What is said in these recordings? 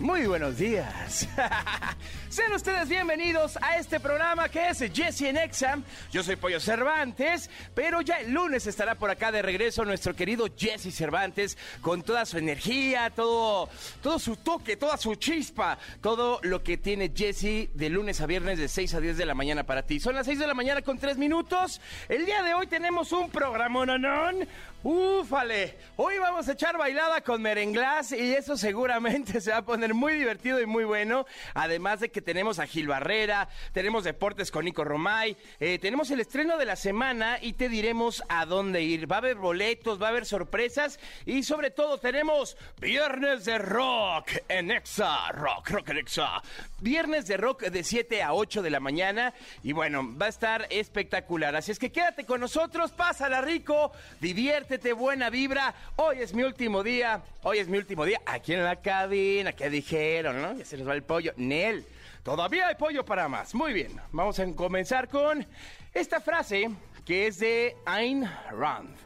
Muy buenos días. Sean ustedes bienvenidos a este programa que es Jesse en Exam. Yo soy Pollo Cervantes, pero ya el lunes estará por acá de regreso nuestro querido Jesse Cervantes con toda su energía, todo, todo su toque, toda su chispa, todo lo que tiene Jesse de lunes a viernes de 6 a 10 de la mañana para ti. Son las 6 de la mañana con 3 minutos. El día de hoy tenemos un programa nonón. Ufale, hoy vamos a echar bailada con merenglás y eso seguramente se va a poner muy divertido y muy bueno. Además de que tenemos a Gil Barrera, tenemos deportes con Nico Romay, eh, tenemos el estreno de la semana y te diremos a dónde ir. Va a haber boletos, va a haber sorpresas y sobre todo tenemos Viernes de Rock en Exa, Rock, Rock en Exa. Viernes de Rock de 7 a 8 de la mañana y bueno, va a estar espectacular. Así es que quédate con nosotros, pásala rico, diviértete, buena vibra. Hoy es mi último día, hoy es mi último día aquí en la cabina. ¿Qué dijeron, no? Ya se nos va el pollo. Nel. Todavía hay pollo para más. Muy bien, vamos a comenzar con esta frase que es de Ayn Rand.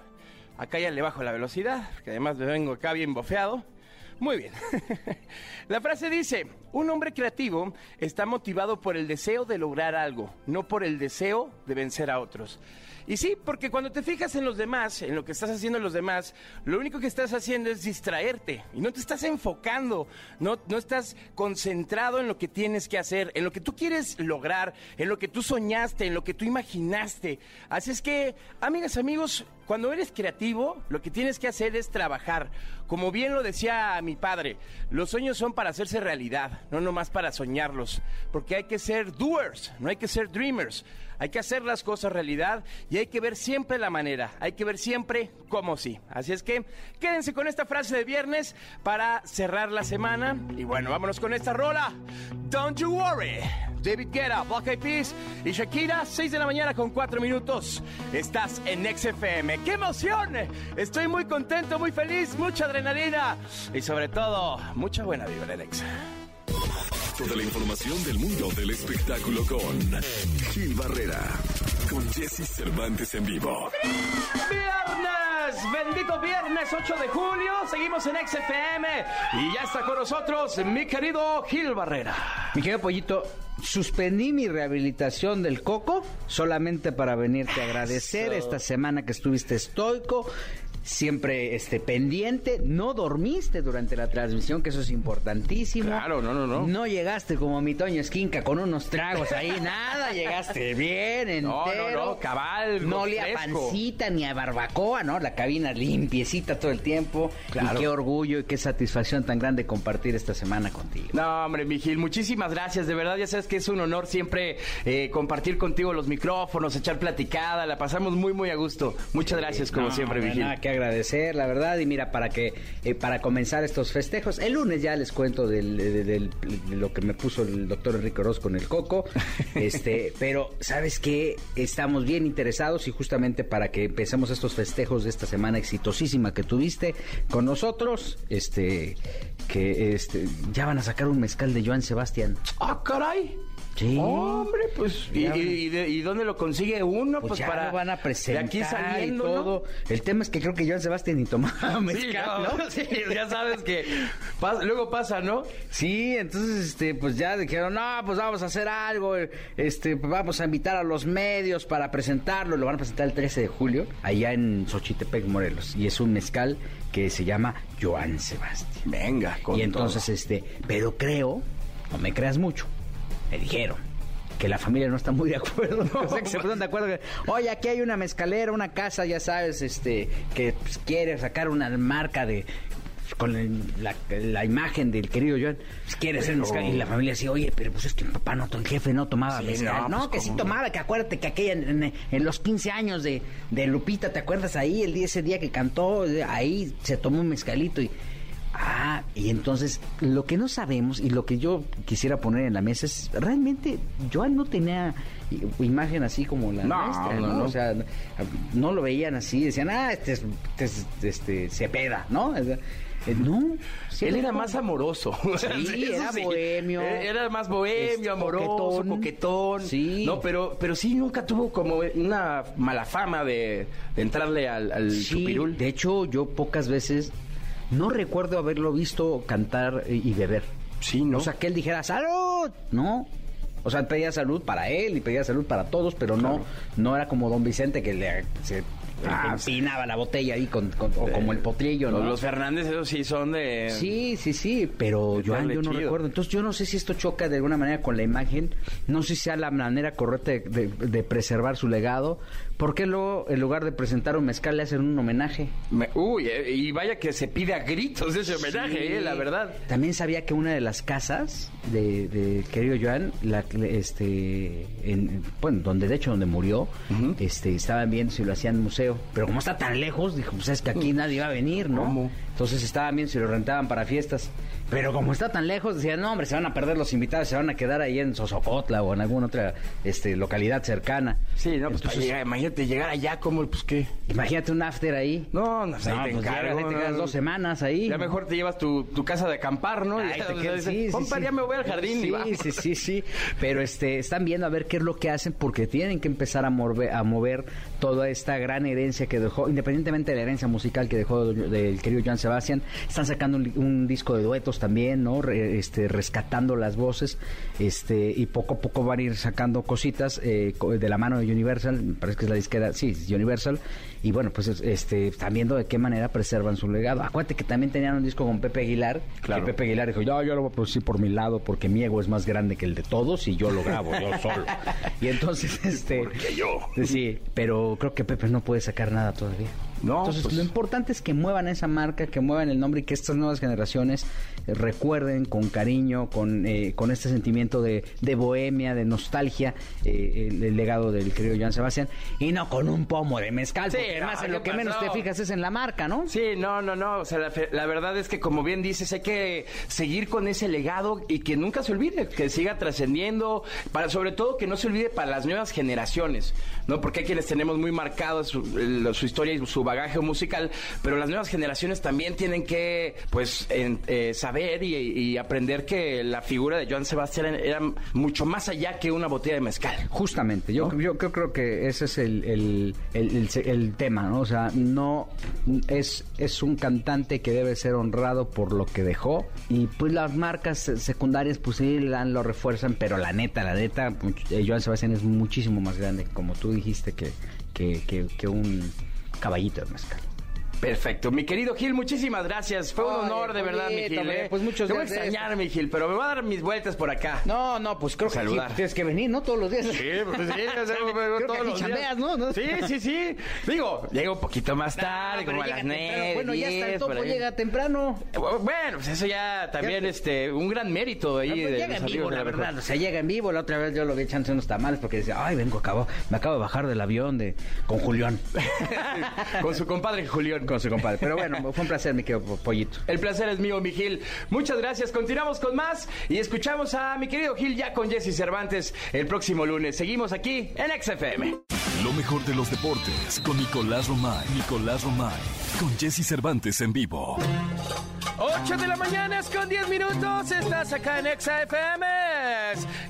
Acá ya le bajo la velocidad, que además me vengo acá bien bofeado. Muy bien. la frase dice, un hombre creativo está motivado por el deseo de lograr algo, no por el deseo de vencer a otros. Y sí, porque cuando te fijas en los demás, en lo que estás haciendo los demás, lo único que estás haciendo es distraerte y no te estás enfocando, no, no estás concentrado en lo que tienes que hacer, en lo que tú quieres lograr, en lo que tú soñaste, en lo que tú imaginaste. Así es que, amigas, amigos, cuando eres creativo, lo que tienes que hacer es trabajar. Como bien lo decía mi padre, los sueños son para hacerse realidad, no nomás para soñarlos, porque hay que ser doers, no hay que ser dreamers. Hay que hacer las cosas realidad y hay que ver siempre la manera, hay que ver siempre cómo sí. Así es que quédense con esta frase de viernes para cerrar la semana. Y bueno, vámonos con esta rola. Don't you worry. David Guetta, Black Eyed Peas y Shakira, 6 de la mañana con 4 minutos. Estás en XFM. ¡Qué emoción! Estoy muy contento, muy feliz, mucha adrenalina y sobre todo, mucha buena vibra en Toda la información del mundo del espectáculo con Gil Barrera, con Jesse Cervantes en vivo. Viernes, bendito viernes 8 de julio, seguimos en XFM y ya está con nosotros mi querido Gil Barrera. Mi querido Pollito, suspendí mi rehabilitación del coco solamente para venirte a agradecer Eso. esta semana que estuviste estoico, siempre este, pendiente, no dormiste durante la transmisión, que eso es importantísimo. Claro, no, no, no. No llegaste como mi Toño Esquinca con unos tragos ahí, nada, llegaste bien, entero. No, no, no, cabal, No olía a pancita ni a barbacoa, ¿no? La cabina limpiecita todo el tiempo. Claro. Y qué orgullo y qué satisfacción tan grande compartir esta semana contigo. No, hombre, mi Gil, muchísimas gracias. De verdad, ya sabes que es un honor siempre eh, compartir contigo los micrófonos, echar platicada. La pasamos muy, muy a gusto. Muchas gracias, como No, siempre, mi agradecer, la verdad. Y mira, para que eh, para comenzar estos festejos, el lunes ya les cuento del, de, del- de lo que me puso el doctor Enrique Oroz con el coco. este, pero sabes que estamos bien interesados y justamente para que empecemos estos festejos de esta semana exitosísima que tuviste con nosotros, este, que este, ya van a sacar un mezcal de Joan Sebastián. ¡Ah, caray! Sí. Hombre, pues, ¿y, Ya. y- y de- y dónde lo consigue uno? Pues, Pues, ya para lo van a presentar de aquí saliendo, y ¿no? todo. El tema es que creo que Joan Sebastián ni tomaba Sí, mezcal, no, ¿no? sí, ya sabes que luego pasa, ¿no? Sí, entonces este pues ya dijeron, "No, pues vamos a hacer algo, este pues vamos a invitar a los medios para presentarlo." Lo van a presentar el 13 de julio allá en Xochitepec, Morelos, y es un mezcal que se llama Joan Sebastián. Venga, con y entonces este, pero creo, no me creas mucho. Me dijeron que la familia no está muy de acuerdo. o sea, que se pusieron de acuerdo que, oye, aquí hay una mezcalera, una casa, ya sabes, este, que pues, quiere sacar una marca de con el- la, la imagen del querido Joan, pues, quiere ser mezcal. Y la familia decía, oye, pero pues es que mi papá no, el jefe no tomaba Sí, mezcal. no, No, pues, que sí tomaba, que acuérdate que aquella en, en- en los 15 años de, de Lupita, ¿te acuerdas ahí? El día, ese día que cantó, ahí se tomó un mezcalito y... Ah, y entonces lo que no sabemos y lo que yo quisiera poner en la mesa es realmente Joan no tenía imagen así como la No, nuestra, no. O sea, no lo veían así, decían, ah, este es, este, es- este Cepeda, ¿no? Eh, No, sí Él era como- más amoroso. Sí, era bohemio. Eh, Era más bohemio, Este, amoroso, coquetón. coquetón. Sí. No, pero, pero sí nunca tuvo como una mala fama de, de entrarle al, chupirul. de hecho, yo pocas veces no recuerdo haberlo visto cantar y beber. Sí, ¿no? O sea, que él dijera ¡Salud! No. O sea, pedía salud para él y pedía salud para todos, pero no no era como Don Vicente que le se Ah, empinaba la botella ahí con, con- o como el potrillo, ¿no? Los, Fernández, esos sí son de. Sí, sí, sí, pero darle yo no chido. recuerdo. Entonces yo no sé si esto choca de alguna manera con la imagen, no sé si sea la manera correcta de, de- de preservar su legado. ¿Por qué luego, en lugar de presentar un mezcal, le hacen un homenaje? Me- uy, eh, y vaya que se pide a gritos ese homenaje, Sí. eh, la verdad. También sabía que una de las casas de, de querido Joan, la, este, en, bueno, donde de hecho donde murió, este, estaban viendo si lo hacían museo, pero como está tan lejos, dijo, pues es que aquí nadie va a venir, ¿no? ¿Cómo? Entonces estaban viendo si lo rentaban para fiestas, pero como está tan lejos, decían, no, hombre, se van a perder los invitados, se van a quedar ahí en Sosocotla o en alguna otra este, localidad cercana. Sí, no, pues Entonces, para llegar- imagínate llegar allá, como, pues qué. imagínate un after ahí. No, no, pues, ahí No, te pues encargo, ahí te quedas dos semanas ahí. Ya mejor te llevas tu, tu casa de acampar, ¿no? Ay, ya, te o sea, quedas- dices, sí, sí, "Compa, sí. ya me voy al jardín sí, y. Sí, sí, sí. Pero este, están viendo a ver qué es lo que hacen porque tienen que empezar a mover, a mover toda esta gran herencia que dejó, independientemente de la herencia musical que dejó del querido Joan Sebastián. Están sacando un, disco de duetos también, ¿no? Re- este, rescatando las voces este y poco a poco van a ir sacando cositas eh, de la mano de Universal. Me parece que es la disquera, sí, Universal. Y bueno, pues es- este, están viendo de qué manera preservan su legado. Acuérdate que también tenían un disco con Pepe Aguilar. Claro. Y Pepe Aguilar dijo, yo, yo lo voy a producir por mi lado porque mi ego es más grande que el de todos y yo lo grabo yo solo. Y entonces, este... Porque yo. Sí, pero creo que Pepe no puede sacar nada todavía. No, Entonces, pues- lo importante es que muevan esa marca, que muevan el nombre y que estas nuevas generaciones eh, recuerden con cariño, con, eh, con este sentimiento de, de bohemia, de nostalgia, eh, el, el legado del querido Joan Sebastián y no con un pomo de mezcal, Sí, porque además no, en lo ¿qué que menos te fijas es en la marca, ¿no? Sí, no, no, no. O sea, la, fe- la verdad es que, como bien dices, hay que seguir con ese legado y que nunca se olvide, que siga trascendiendo, para sobre todo que no se olvide para las nuevas generaciones, ¿no? Porque hay quienes tenemos muy marcado su, su historia y su bagaje musical, pero las nuevas generaciones también tienen que, pues, en- eh, saber y, y aprender que la figura de Joan Sebastián era mucho más allá que una botella de mezcal. Justamente, yo, yo, yo creo que ese es el, el, el- tema, ¿no? O sea, no es, es un cantante que debe ser honrado por lo que dejó y pues las marcas secundarias pues sí lo refuerzan, pero la neta, la neta, much- eh, Joan Sebastián es muchísimo más grande, como tú dijiste, que, que, que, que un 可愛いと思いますか。Perfecto. Mi querido Gil, muchísimas gracias. Fue un Ay, honor, de verdad, mi Gil. ¿eh? pues muchos Te voy a extrañar, mi Gil, pero me voy a dar mis vueltas por acá. No, no, pues creo que sí, tienes que venir, ¿no? Todos los días. Sí, pues sí, o sea, Creo que todos aquí los días. chambeas, ¿no? ¿no? Sí, sí, sí. Digo, llego un poquito más tarde, No, como a las nueve, Bueno, ya está el topo, llega temprano. Bueno, pues eso ya también, Ya- este, un gran mérito ahí Ah, pues de llega en vivo, la mejor. verdad. O sea, llega en vivo. La otra vez yo lo vi echándose unos tamales porque decía, ay, vengo, acabo, me acabo de bajar del avión de con Julián. Con su compadre Julián. Con su compadre. Pero bueno, fue un placer, mi querido Pollito. El placer es mío, mi Gil. Muchas gracias. Continuamos con más y escuchamos a mi querido Gil ya con Jesse Cervantes el próximo lunes. Seguimos aquí en XFM. Lo mejor de los deportes con Nicolás Romay. Nicolás Romay. Con Jesse Cervantes en vivo. 8 de la mañana es con 10 minutos. Estás acá en Exa FM.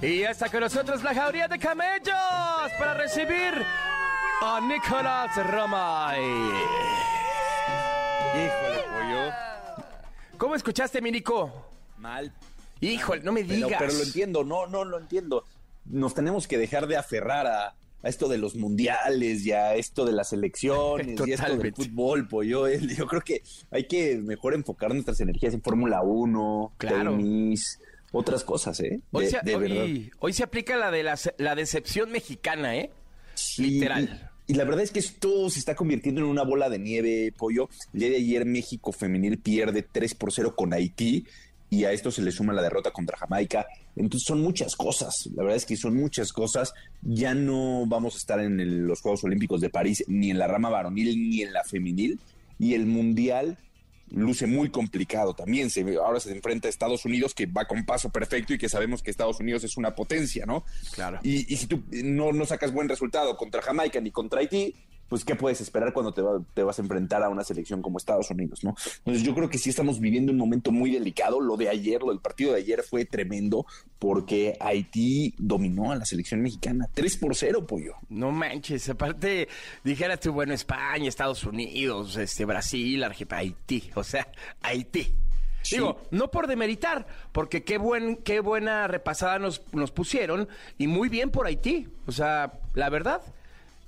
Y está con nosotros la jauría de camellos para recibir a Nicolás Romay. Híjole, pollo. ¿Cómo escuchaste, mi Nico? Mal. Híjole, no me Pero, digas. pero lo entiendo, no, no lo entiendo. Nos tenemos que dejar de aferrar a, a esto de los mundiales y a esto de las elecciones y esto del fútbol, pollo. Yo creo que hay que mejor enfocar nuestras energías en Fórmula 1, Claro. tenis, otras cosas, ¿eh? Hoy, De- se, de verdad. hoy, hoy se aplica la de la, la decepción mexicana, ¿eh? Sí, Literal. Y la verdad es que esto se está convirtiendo en una bola de nieve, pollo. El día de ayer México femenil pierde 3 por 0 con Haití y a esto se le suma la derrota contra Jamaica. Entonces son muchas cosas, la verdad es que son muchas cosas. Ya no vamos a estar en los Juegos Olímpicos de París ni en la rama varonil ni en la femenil y el Mundial luce muy complicado también. Se, ahora se enfrenta a Estados Unidos, que va con paso perfecto y que sabemos que Estados Unidos es una potencia, ¿no? Claro. Y, y si tú no, no sacas buen resultado contra Jamaica ni contra Haití, pues ¿qué puedes esperar cuando te, te, vas a enfrentar a una selección como Estados Unidos, no? Entonces yo creo que sí estamos viviendo un momento muy delicado. Lo de ayer, lo del partido de ayer fue tremendo porque Haití dominó a la selección mexicana. 3 por 0, pollo. No manches, aparte dijeras tú, bueno, España, Estados Unidos, este Brasil, Argentina, Haití, o sea, Haití. Sí. Digo, no por demeritar, porque qué buen, qué buena repasada nos, nos pusieron y muy bien por Haití. O sea, la verdad.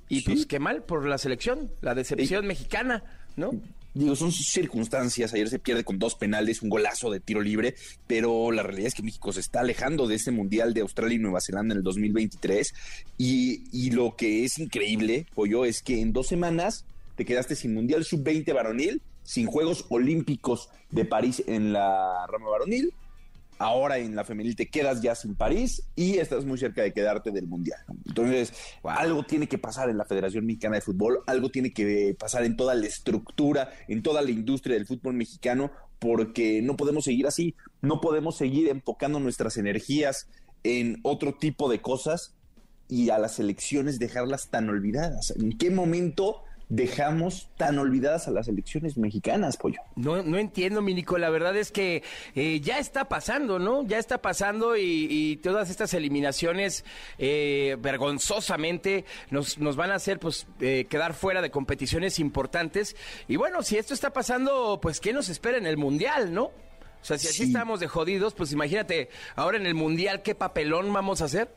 Y sí. pues qué mal por la selección, la decepción sí. mexicana, ¿no? Digo, son circunstancias. Ayer se pierde con dos penales, un golazo de tiro libre, pero la realidad es que México se está alejando de ese mundial de Australia y Nueva Zelanda en el 2023. Y, y lo que es increíble, Pollo, es que en dos semanas te quedaste sin mundial sub-20 varonil, sin Juegos Olímpicos de París en la rama varonil ahora en la femenil te quedas ya sin París y estás muy cerca de quedarte del Mundial. Entonces, algo tiene que pasar en la Federación Mexicana de Fútbol, algo tiene que pasar en toda la estructura, en toda la industria del fútbol mexicano, porque no podemos seguir así, no podemos seguir enfocando nuestras energías en otro tipo de cosas y a las elecciones dejarlas tan olvidadas. ¿En qué momento dejamos tan olvidadas a las elecciones mexicanas, pollo. No, no entiendo, Minico. La verdad es que eh, ya está pasando, ¿no? Ya está pasando y, y todas estas eliminaciones eh, vergonzosamente nos, nos, van a hacer pues eh, quedar fuera de competiciones importantes. Y bueno, si esto está pasando, pues ¿qué nos espera en el Mundial, no? O sea, si así sí. estamos de jodidos, pues imagínate, ahora en el Mundial, ¿qué papelón vamos a hacer?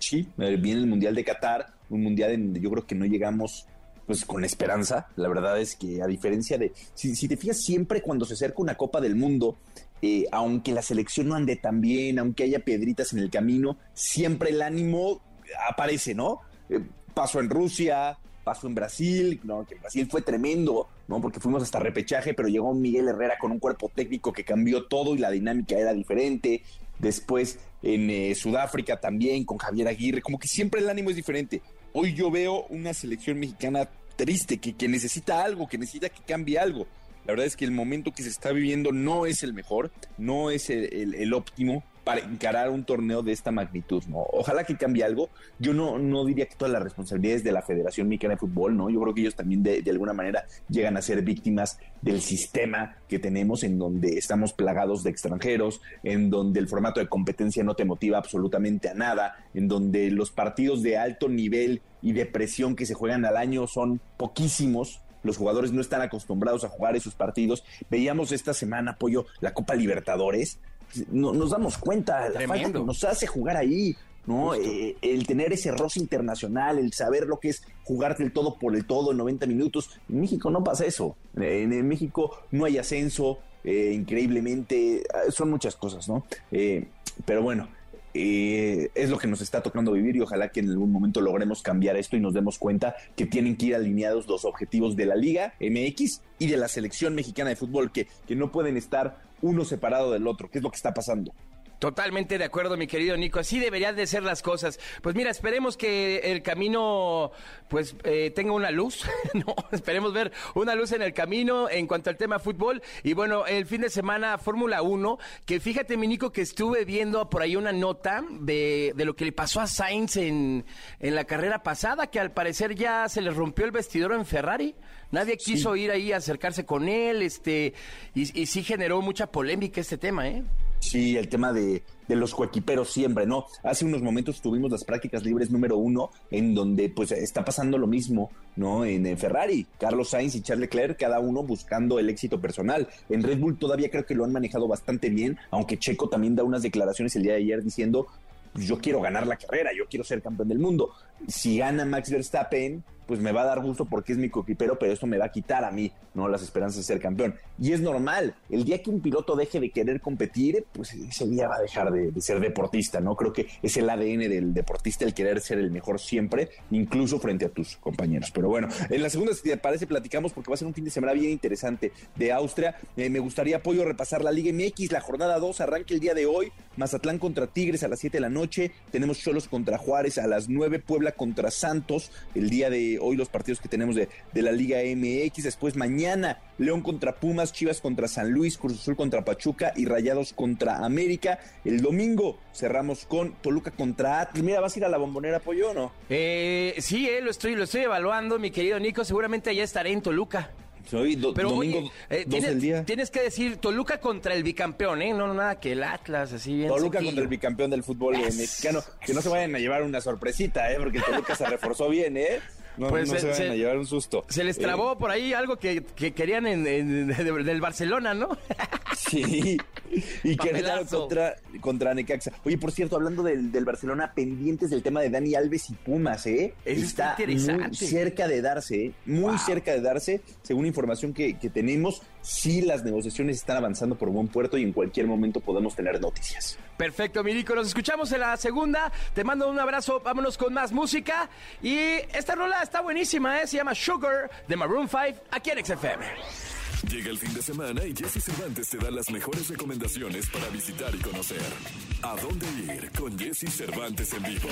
Sí, viene el Mundial de Qatar, un Mundial en donde yo creo que no llegamos pues con esperanza. La verdad es que a diferencia de, si, te fijas siempre cuando se acerca una Copa del Mundo, eh, aunque la selección no ande tan bien, aunque haya piedritas en el camino, siempre el ánimo aparece, ¿no? Eh, pasó en Rusia, pasó en Brasil, ¿no? Que en Brasil fue tremendo, ¿no? Porque fuimos hasta repechaje, pero llegó Miguel Herrera con un cuerpo técnico que cambió todo y la dinámica era diferente. Después en eh, Sudáfrica también con Javier Aguirre, como que siempre el ánimo es diferente. Hoy yo veo una selección mexicana triste, que, que, necesita algo, que necesita que cambie algo. La verdad es que el momento que se está viviendo no es el mejor, no es el, el, el óptimo para encarar un torneo de esta magnitud, ¿no? Ojalá que cambie algo. Yo no, no diría que todas las responsabilidades de la Federación Mexicana de Fútbol, ¿no? Yo creo que ellos también de, de, alguna manera llegan a ser víctimas del sistema que tenemos en donde estamos plagados de extranjeros, en donde el formato de competencia no te motiva absolutamente a nada, en donde los partidos de alto nivel y de presión que se juegan al año son poquísimos, los jugadores no están acostumbrados a jugar esos partidos. Veíamos esta semana, apoyo, la Copa Libertadores. No, nos damos cuenta la falta que nos hace jugar ahí, ¿no? Eh, el tener ese roce internacional, el saber lo que es jugarte el todo por el todo en 90 minutos. En México no pasa eso. En, en México no hay ascenso, eh, increíblemente, son muchas cosas, ¿no? Eh, pero bueno, eh, es lo que nos está tocando vivir y ojalá que en algún momento logremos cambiar esto y nos demos cuenta que tienen que ir alineados los objetivos de la Liga MX y de la selección mexicana de fútbol, que, que no pueden estar uno separado del otro, que es lo que está pasando. Totalmente de acuerdo, mi querido Nico. Así deberían de ser las cosas. Pues mira, esperemos que el camino pues eh, tenga una luz. no, esperemos ver una luz en el camino en cuanto al tema fútbol. Y bueno, el fin de semana Fórmula 1, que fíjate, mi Nico, que estuve viendo por ahí una nota de, de lo que le pasó a Sainz en, en, la carrera pasada, que al parecer ya se le rompió el vestidor en Ferrari. Nadie quiso sí. ir ahí a acercarse con él, este, y, y sí generó mucha polémica este tema, ¿eh? Sí, el tema de, de, los coequiperos siempre, ¿no? Hace unos momentos tuvimos las prácticas libres número uno, en donde pues está pasando lo mismo, ¿no? En, en, Ferrari, Carlos Sainz y Charles Leclerc, cada uno buscando el éxito personal. En Red Bull todavía creo que lo han manejado bastante bien, aunque Checo también da unas declaraciones el día de ayer diciendo, yo quiero ganar la carrera, yo quiero ser campeón del mundo. Si gana Max Verstappen, pues me va a dar gusto porque es mi coquipero, pero eso me va a quitar a mí, ¿no? Las esperanzas de ser campeón. Y es normal, el día que un piloto deje de querer competir, pues ese día va a dejar de, ser deportista, ¿no? Creo que es el ADN del deportista el querer ser el mejor siempre, incluso frente a tus compañeros. Pero bueno, en la segunda, si te parece, platicamos porque va a ser un fin de semana bien interesante de Austria. Eh, me gustaría, apoyo, repasar la Liga MX, la jornada 2 arranca el día de hoy, Mazatlán contra Tigres a las 7 de la noche, tenemos Cholos contra Juárez a las 9, Puebla contra Santos, el día de hoy los partidos que tenemos de, de la Liga MX, después mañana León contra Pumas, Chivas contra San Luis, Cruz Azul contra Pachuca y Rayados contra América. El domingo cerramos con Toluca contra Atlas. Mira, ¿vas a ir a la bombonera, Pollo no? Eh, sí, eh, lo, estoy, lo estoy evaluando, mi querido Nico. Seguramente allá estaré en Toluca. Hoy, Pero, domingo, eh, tienes, día. Tienes que decir Toluca contra el bicampeón, ¿eh? No, nada que el Atlas, así bien. Toluca contra el bicampeón del fútbol mexicano. Que no se vayan a llevar una sorpresita, ¿eh? Porque Toluca se reforzó bien, ¿eh? No, pues se, a llevar un susto. Se les trabó eh, por ahí algo que, querían en, del Barcelona, ¿no? sí. Y Querétaro contra, contra Necaxa. Oye, por cierto, hablando del, Barcelona, pendientes del tema de Dani Alves y Pumas, ¿eh? está, muy cerca de darse, ¿eh? Muy cerca de darse, según información que, que tenemos. Sí, las negociaciones están avanzando por buen puerto y en cualquier momento podemos tener noticias. Perfecto, Mirico. Nos escuchamos en la segunda. Te mando un abrazo. Vámonos con más música. Y esta rola está buenísima, ¿eh? Se llama Sugar de Maroon 5 aquí en XFM. Llega el fin de semana y Jesse Cervantes te da las mejores recomendaciones para visitar y conocer. ¿A dónde ir con Jesse Cervantes en vivo?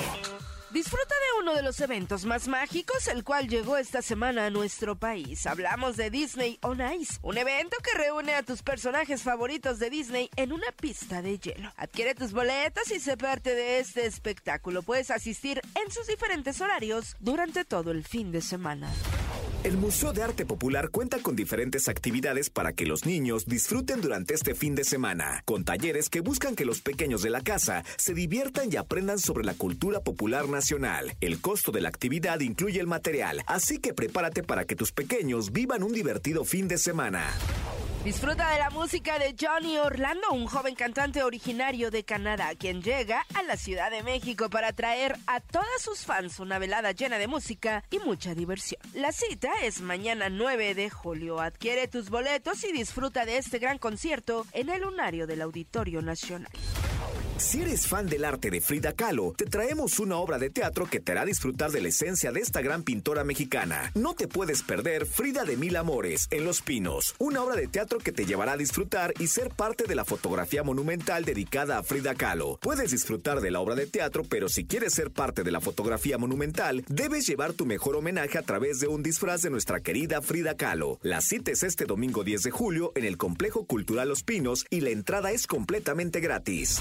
Disfruta de uno de los eventos más mágicos, el cual llegó esta semana a nuestro país. Hablamos de Disney on Ice, un evento que reúne a tus personajes favoritos de Disney en una pista de hielo. Adquiere tus boletas y sé parte de este espectáculo. Puedes asistir en sus diferentes horarios durante todo el fin de semana. El Museo de Arte Popular cuenta con diferentes actividades para que los niños disfruten durante este fin de semana, con talleres que buscan que los pequeños de la casa se diviertan y aprendan sobre la cultura popular nacional. El costo de la actividad incluye el material, así que prepárate para que tus pequeños vivan un divertido fin de semana. Disfruta de la música de Johnny Orlando, un joven cantante originario de Canadá, quien llega a la Ciudad de México para traer a todas sus fans una velada llena de música y mucha diversión. La cita es mañana 9 de julio. Adquiere tus boletos y disfruta de este gran concierto en el lunario del Auditorio Nacional. Si eres fan del arte de Frida Kahlo, te traemos una obra de teatro que te hará disfrutar de la esencia de esta gran pintora mexicana. No te puedes perder Frida de Mil Amores en Los Pinos, una obra de teatro que te llevará a disfrutar y ser parte de la fotografía monumental dedicada a Frida Kahlo. Puedes disfrutar de la obra de teatro, pero si quieres ser parte de la fotografía monumental, debes llevar tu mejor homenaje a través de un disfraz de nuestra querida Frida Kahlo. La cita es este domingo 10 de julio en el Complejo Cultural Los Pinos y la entrada es completamente gratis.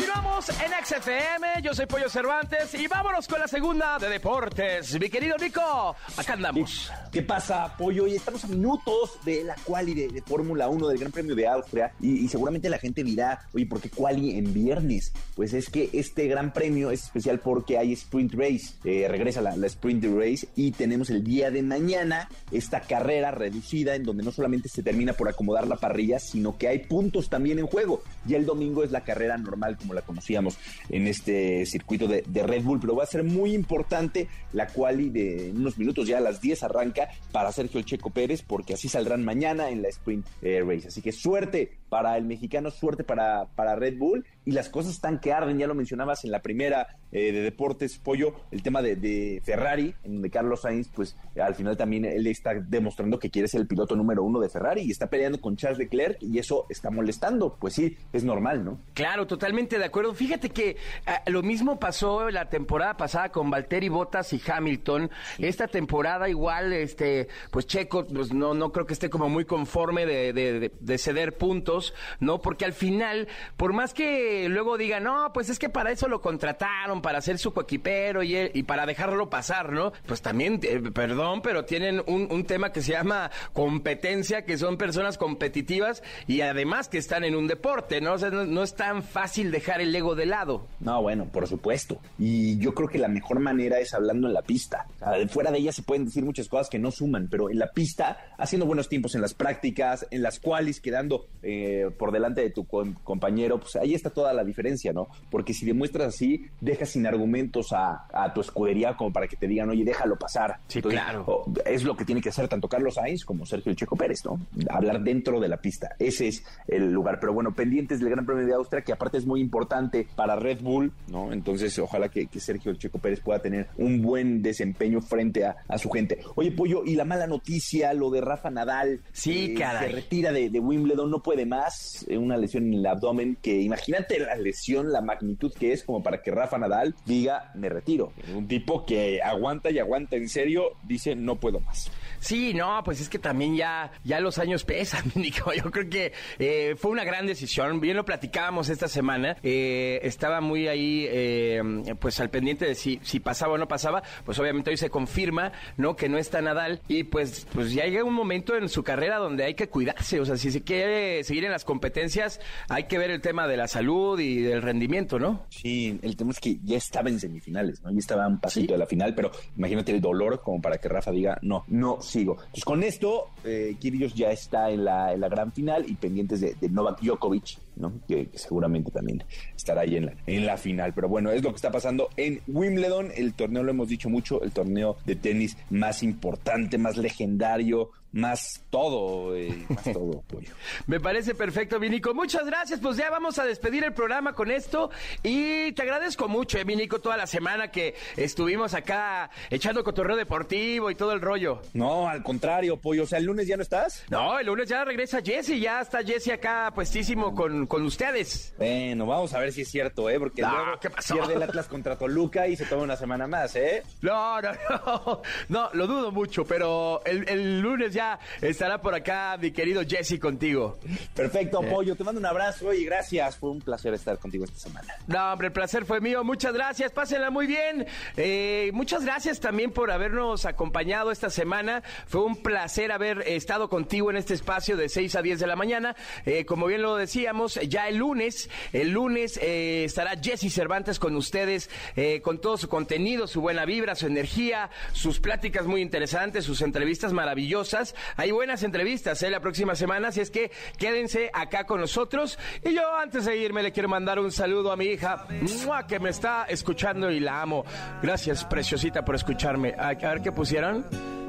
Continuamos en XFM. Yo soy Pollo Cervantes y vámonos con la segunda de deportes. Mi querido Nico, acá andamos. ¿Qué pasa, Pollo? Y estamos a minutos de la quali de, Fórmula 1 del Gran Premio de Austria. Y, seguramente la gente dirá, oye, ¿por qué quali en viernes? Pues es que este Gran Premio es especial porque hay Sprint Race. Eh, regresa la, la Sprint Race y tenemos el día de mañana esta carrera reducida donde no solamente se termina por acomodar la parrilla, sino que hay puntos también en juego. Y el domingo es la carrera normal como la conocíamos en este circuito de, Red Bull, pero va a ser muy importante la quali de unos minutos, ya a las 10 arranca para Sergio Checo Pérez, porque así saldrán mañana en la Sprint eh, Race. Así que suerte para el mexicano, suerte para, para Red Bull y las cosas están que arden, ya lo mencionabas en la primera eh, de Deportes Pollo, el tema de, Ferrari, en donde Carlos Sainz, pues al final también él está demostrando que quiere ser el piloto número uno de Ferrari y está peleando con Charles Leclerc y eso está molestando, pues sí, es normal, ¿no? Claro, totalmente de acuerdo. Fíjate que ah, lo mismo pasó la temporada pasada con Valtteri Bottas y Hamilton. Esta temporada igual, este, pues Checo, pues no, no creo que esté como muy conforme de, de ceder puntos, ¿no? Porque al final, por más que luego digan, no, pues es que para eso lo contrataron, para ser su coequipero y, y para dejarlo pasar, ¿no? Pues también, eh, perdón, pero tienen un, tema que se llama competencia, que son personas competitivas y además que están en un deporte, ¿no? O sea, no, es tan fácil dejar el ego de lado. No, bueno, por supuesto. Y yo creo que la mejor manera es hablando en la pista. Fuera de ella se pueden decir muchas cosas que no suman, pero en la pista, haciendo buenos tiempos en las prácticas, en las cuales quedando eh, por delante de tu com- compañero, pues ahí está toda la diferencia, ¿no? Porque si demuestras así, dejas sin argumentos a, a tu escudería como para que te digan, oye, déjalo pasar. Sí, claro. es lo que tiene que hacer tanto Carlos Sainz como Sergio Checo Pérez, ¿no? Hablar dentro de la pista. Ese es el lugar. Pero bueno, pendientes del Gran Premio de Austria, que aparte es muy importante para Red Bull, ¿no? Entonces, ojalá que, que Sergio Checo Pérez pueda tener un buen desempeño frente a, a su gente. Oye, Pollo, y la mala noticia, lo de Rafa Nadal. Sí, eh, caray. Se retira de, de Wimbledon, no puede más. eh, una lesión en el abdomen, que imagínate la lesión, la magnitud que es como para que Rafa Nadal diga, me retiro. Un tipo que aguanta y aguanta en serio, dice, no puedo más. Sí, no, pues es que también ya, ya los años pesan, Nico. Yo creo que eh, fue una gran decisión. Bien lo platicábamos esta semana. Eh, estaba muy ahí, eh, pues al pendiente de si, si pasaba o no pasaba. Pues obviamente hoy se confirma, ¿no? Que no está Nadal. Y pues, pues ya llega un momento en su carrera donde hay que cuidarse. O sea, si se quiere seguir en las competencias, hay que ver el tema de la salud y del rendimiento, ¿no? Sí, el tema es que ya estaba en semifinales, ¿no? Ya estaba un pasito Sí. de la final, pero imagínate el dolor como para que Rafa diga, no, no sigo. Entonces con esto, eh, Kyrgios ya está en la, en la gran final y pendientes de, de Novak Djokovic, ¿no? Que, que seguramente también estará ahí en la, en la final. Pero bueno, es lo que está pasando en Wimbledon, el torneo, lo hemos dicho mucho, el torneo de tenis más importante, más legendario, más todo, eh, más todo, pollo. Me parece perfecto, Vinico. Muchas gracias. Pues ya vamos a despedir el programa con esto. Y te agradezco mucho, eh, Vinico, toda la semana que estuvimos acá echando cotorreo deportivo y todo el rollo. No, al contrario, pollo. O sea, el lunes ya no estás. No, el lunes ya regresa Jesse. Ya está Jesse acá puestísimo con, con ustedes. Bueno, vamos a ver si es cierto, ¿eh? Porque No, luego ¿qué pasó? pierde el Atlas contra Toluca y se toma una semana más, ¿eh? No, no, no. No, lo dudo mucho, pero el, el lunes ya estará por acá mi querido Jesse contigo. Perfecto, Pollo. Te mando un abrazo y gracias. Fue un placer estar contigo esta semana. No, hombre, el placer fue mío. Muchas gracias. Pásenla muy bien. Eh, muchas gracias también por habernos acompañado esta semana. Fue un placer haber estado contigo en este espacio de 6 a 10 de la mañana. Eh, como bien lo decíamos, ya el lunes, el lunes eh, estará Jesse Cervantes con ustedes, eh, con todo su contenido, su buena vibra, su energía, sus pláticas muy interesantes, sus entrevistas maravillosas. Hay buenas entrevistas eh, la próxima semana, así es que quédense acá con nosotros. Y yo antes de irme le quiero mandar un saludo a mi hija, ¡mua! que me está escuchando y la amo. Gracias, preciosita, por escucharme. A, ver qué pusieron.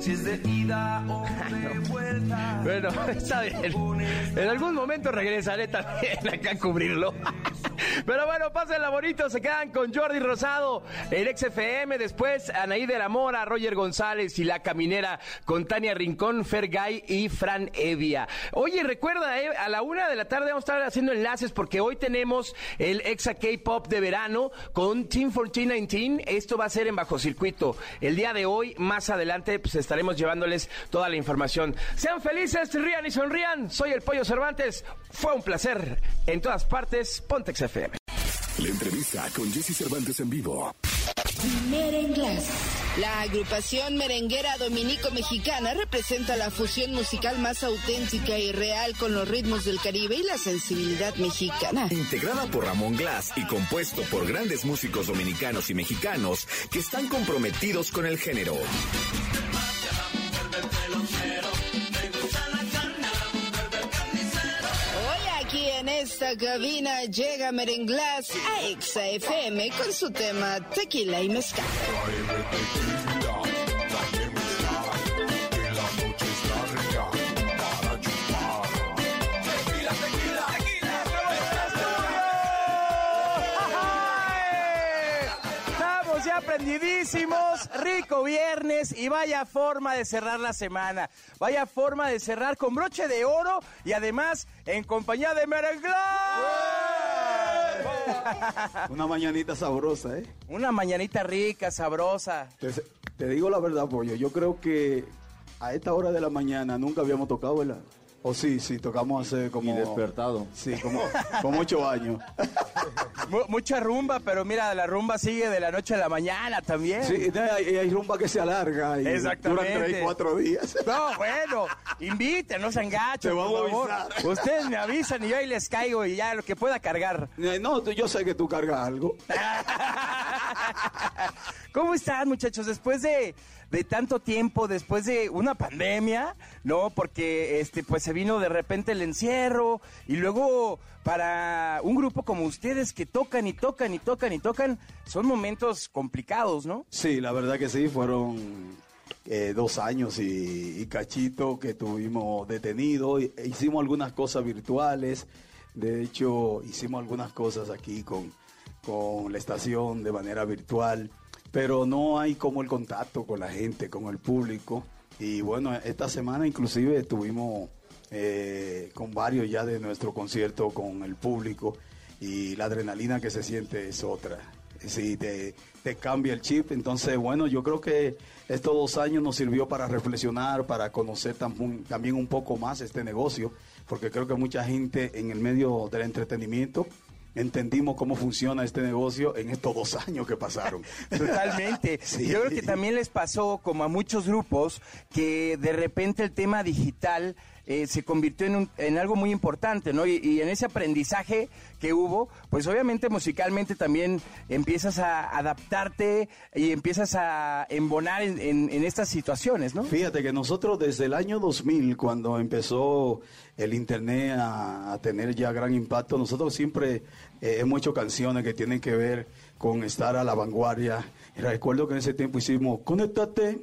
Bueno, está bien. En algún momento regresaré también acá a cubrirlo. Pero bueno, pásenla bonito, se quedan con Jordi Rosado, el XFM, después Anaí de la Mora, Roger González y La Caminera con Tania Rincón, Fergay y Fran Evia. Oye, recuerda, eh, a la una de la tarde vamos a estar haciendo enlaces porque hoy tenemos el Exa K-Pop de verano con Team 1419. Esto va a ser en bajo circuito. El día de hoy, más adelante, pues estaremos llevándoles toda la información. Sean felices, rían y sonrían. Soy el Pollo Cervantes. Fue un placer. En todas partes, Pontex FM. La entrevista con Jesse Cervantes en vivo. Merenglas. La agrupación merenguera dominico-mexicana representa la fusión musical más auténtica y real con los ritmos del Caribe y la sensibilidad mexicana. Integrada por Ramón Glass y compuesto por grandes músicos dominicanos y mexicanos que están comprometidos con el género. Hoy aquí en esta cabina llega Merenglas a Exa FM con su tema Tequila y Mezcal. Aprendidísimos, rico viernes y vaya forma de cerrar la semana. Vaya forma de cerrar con broche de oro y además en compañía de Merenglón. Una mañanita sabrosa, ¿eh? Una mañanita rica, sabrosa. Te, te digo la verdad, pollo. Yo creo que a esta hora de la mañana nunca habíamos tocado, ¿verdad? O sí, sí, tocamos hace como... Y despertado. Sí, como, como ocho años. Mu- mucha rumba, pero mira, la rumba sigue de la noche a la mañana también. Sí, y hay, rumba que se alarga y Exactamente. duran tres, cuatro días. No, bueno, inviten, no sean gachos, Te vamos por a favor. avisar. Ustedes me avisan y yo ahí les caigo y ya lo que pueda cargar. Eh, No, yo sé que tú cargas algo. ¿Cómo están, muchachos? Después de, de tanto tiempo, después de una pandemia, ¿no? Porque este, pues se vino de repente el encierro y luego para un grupo como ustedes que tocan y tocan y tocan y tocan, son momentos complicados, ¿no? Sí, la verdad que sí, fueron eh, dos años y, y cachito que tuvimos detenido. E hicimos algunas cosas virtuales, de hecho hicimos algunas cosas aquí con, con la estación de manera virtual, pero no hay como el contacto con la gente, con el público. Y bueno, esta semana inclusive estuvimos eh, con varios ya de nuestro concierto con el público y la adrenalina que se siente es otra. Sí, te, te cambia el chip. Entonces, bueno, yo creo que estos dos años nos sirvió para reflexionar, para conocer tam- también un poco más este negocio, porque creo que mucha gente en el medio del entretenimiento entendimos cómo funciona este negocio en estos dos años que pasaron. Totalmente. Sí. Yo creo que también les pasó, como a muchos grupos, que de repente el tema digital eh, se convirtió en, algo muy importante, ¿no? Y, en ese aprendizaje que hubo, pues obviamente musicalmente también empiezas a adaptarte y empiezas a embonar en, estas situaciones, ¿no? Fíjate que nosotros desde el año 2000, cuando empezó el Internet a, tener ya gran impacto, nosotros siempre eh, hemos hecho canciones que tienen que ver con estar a la vanguardia. Recuerdo que en ese tiempo hicimos Conéctate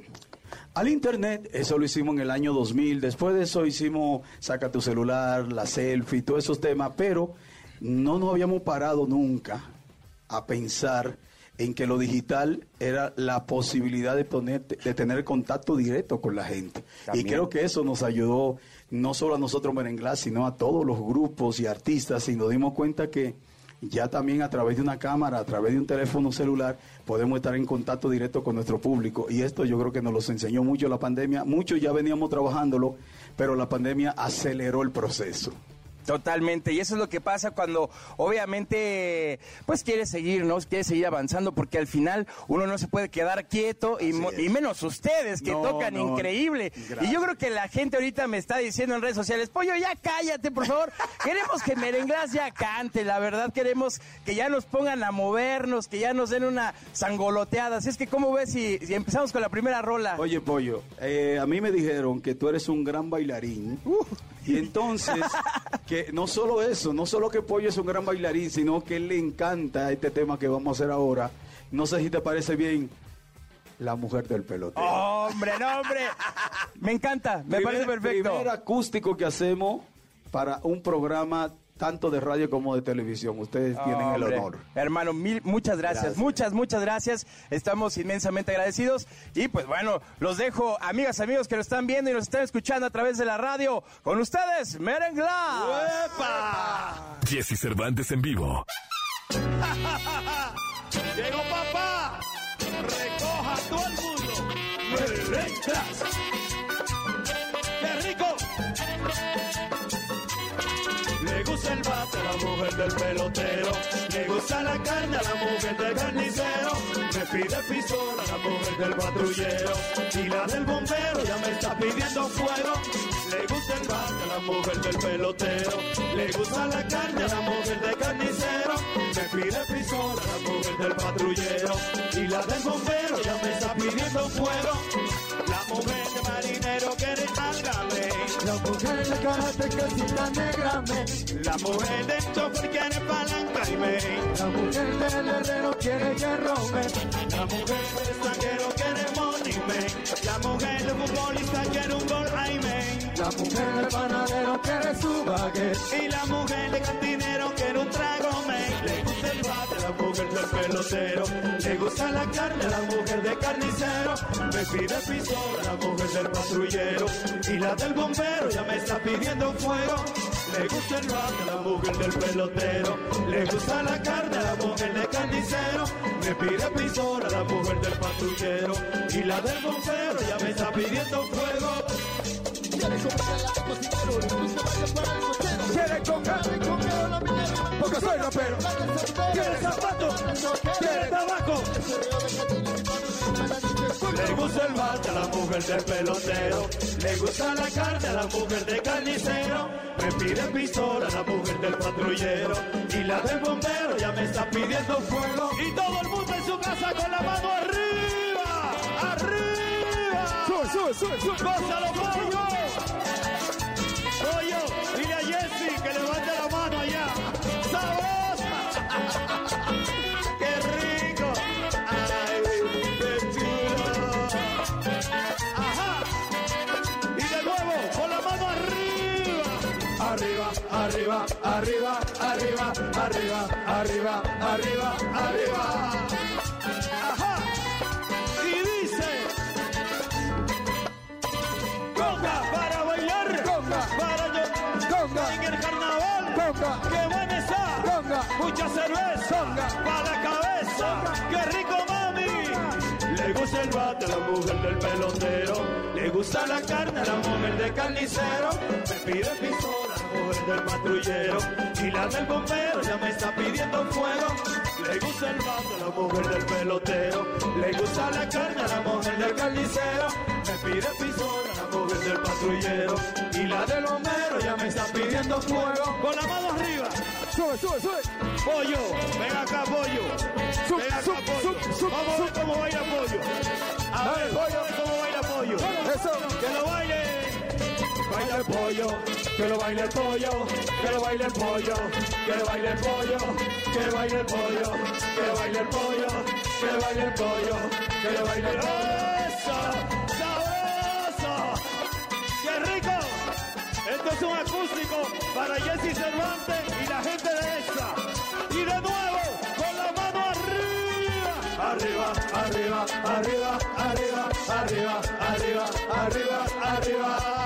al Internet, eso lo hicimos en el año 2000. Después de eso hicimos Saca tu celular, la selfie, todos esos temas, pero no nos habíamos parado nunca a pensar en que lo digital era la posibilidad de, poner, de tener contacto directo con la gente. También. Y creo que eso nos ayudó no solo a nosotros Merenglás, sino a todos los grupos y artistas y nos dimos cuenta que ya también a través de una cámara, a través de un teléfono celular, podemos estar en contacto directo con nuestro público. Y esto yo creo que nos lo enseñó mucho la pandemia. Muchos ya veníamos trabajándolo, pero la pandemia aceleró el proceso. Totalmente, y eso es lo que pasa cuando obviamente pues quieres seguir, ¿no? Quieres seguir avanzando porque al final uno no se puede quedar quieto y, y menos ustedes que No, tocan no, increíble. gracias. Y yo creo que la gente ahorita me está diciendo en redes sociales, pollo, ya cállate, por favor. queremos que Merenglás ya cante, la verdad queremos que ya nos pongan a movernos, que ya nos den una sangoloteada. Así es que, ¿cómo ves si, si empezamos con la primera rola? Oye, Pollo, eh, a mí me dijeron que tú eres un gran bailarín. Y entonces, que no solo eso, no solo que Pollo es un gran bailarín, sino que él le encanta este tema que vamos a hacer ahora. No sé si te parece bien, la mujer del pelotero. Hombre, no, hombre. Me encanta, me Primer- parece perfecto. Primer acústico que hacemos para un programa tanto de radio como de televisión. Ustedes tienen el Hombre, honor. Hermano, mil, muchas gracias, Gracias. muchas, muchas gracias. Estamos inmensamente agradecidos. Y pues bueno, los dejo, amigas, amigos que nos están viendo y nos están escuchando a través de la radio. Con ustedes, Merenglá. Jesse Cervantes en vivo. Llegó papá, recoja todo el mundo. Gusta el a la mujer del pelotero. Le gusta la carne a la mujer del carnicero. Me pide pistola la mujer del patrullero. Y la del bombero ya me está pidiendo fuego. Le gusta el bate a la mujer del pelotero. Le gusta la carne a la mujer del carnicero. Me pide pistola la mujer del patrullero. Y la del bombero ya me está pidiendo fuego. La mujer de marinero quiere álgame. La mujer de karatecita negra me, La mujer del chofer quiere palanca y me. la mujer del herrero quiere hierro me, La mujer del zaguero quiere money man. La mujer del futbolista quiere un gol ay la mujer del panadero quiere su baguette, Y la mujer del cantinero quiere un trago man. Le gusta el bate a la mujer del pelotero. Le gusta la carne la mujer del carnicero. Me pide pistola la mujer del patrullero. Y la del bombero ya me está pidiendo fuego. Le gusta el a la mujer del pelotero. Le gusta la carne la mujer del carnicero. Me pide pistola la mujer del patrullero. Y la del bombero ya me está pidiendo fuego. Quiere comer la de cocinero, incluso vaya para el cochero. Quiere conga, Quiere comer la minera. porque soy rapero. Quiere zapato, quiere tabaco. Le gusta el bate a la mujer del pelotero, le gusta la carne a la mujer del carnicero, me pide pistola a la mujer del patrullero y la del bombero ya me está pidiendo fuego y todo el mundo en su casa con la mano arriba, arriba. Sube, sube, sube, sube. Arriba, arriba, arriba, arriba, arriba, arriba, arriba. Ajá. Y dice... Conga para bailar, Conga. para yo, Conga. en el carnaval, Conga. que buena está, Conga. mucha cerveza, Conga. para la cabeza, qué rico mami. Le gusta el bate a la mujer del pelotero, le gusta la carne a la mujer del carnicero, me pide pistola mujer del patrullero y la del bombero ya me está pidiendo fuego. Le gusta el bate a la mujer del pelotero, le gusta la carne a la mujer del carnicero, me pide pistola a la mujer del patrullero y la del bombero ya me está pidiendo fuego. Con la mano arriba, Sube, sube, sube. pollo, ven acá pollo, Sub, ven acá sub, pollo. sub, Vamos a ver cómo baila pollo. A Dale, ver, pollo. vamos a ver cómo baila pollo. Eso. Que lo baile. Baila el pollo, que lo baile el pollo, que lo baile el pollo, que lo baile el pollo, que lo baile el pollo, que lo baile el pollo, que lo baile el pollo, que lo baile el pollo. ¡Sabroso! ¡Qué rico! Esto es un acústico para Jesse Cervantes y la gente de esa. Y de nuevo, con la mano arriba. Arriba, arriba, arriba, arriba, arriba, arriba, arriba, arriba. Sabroso,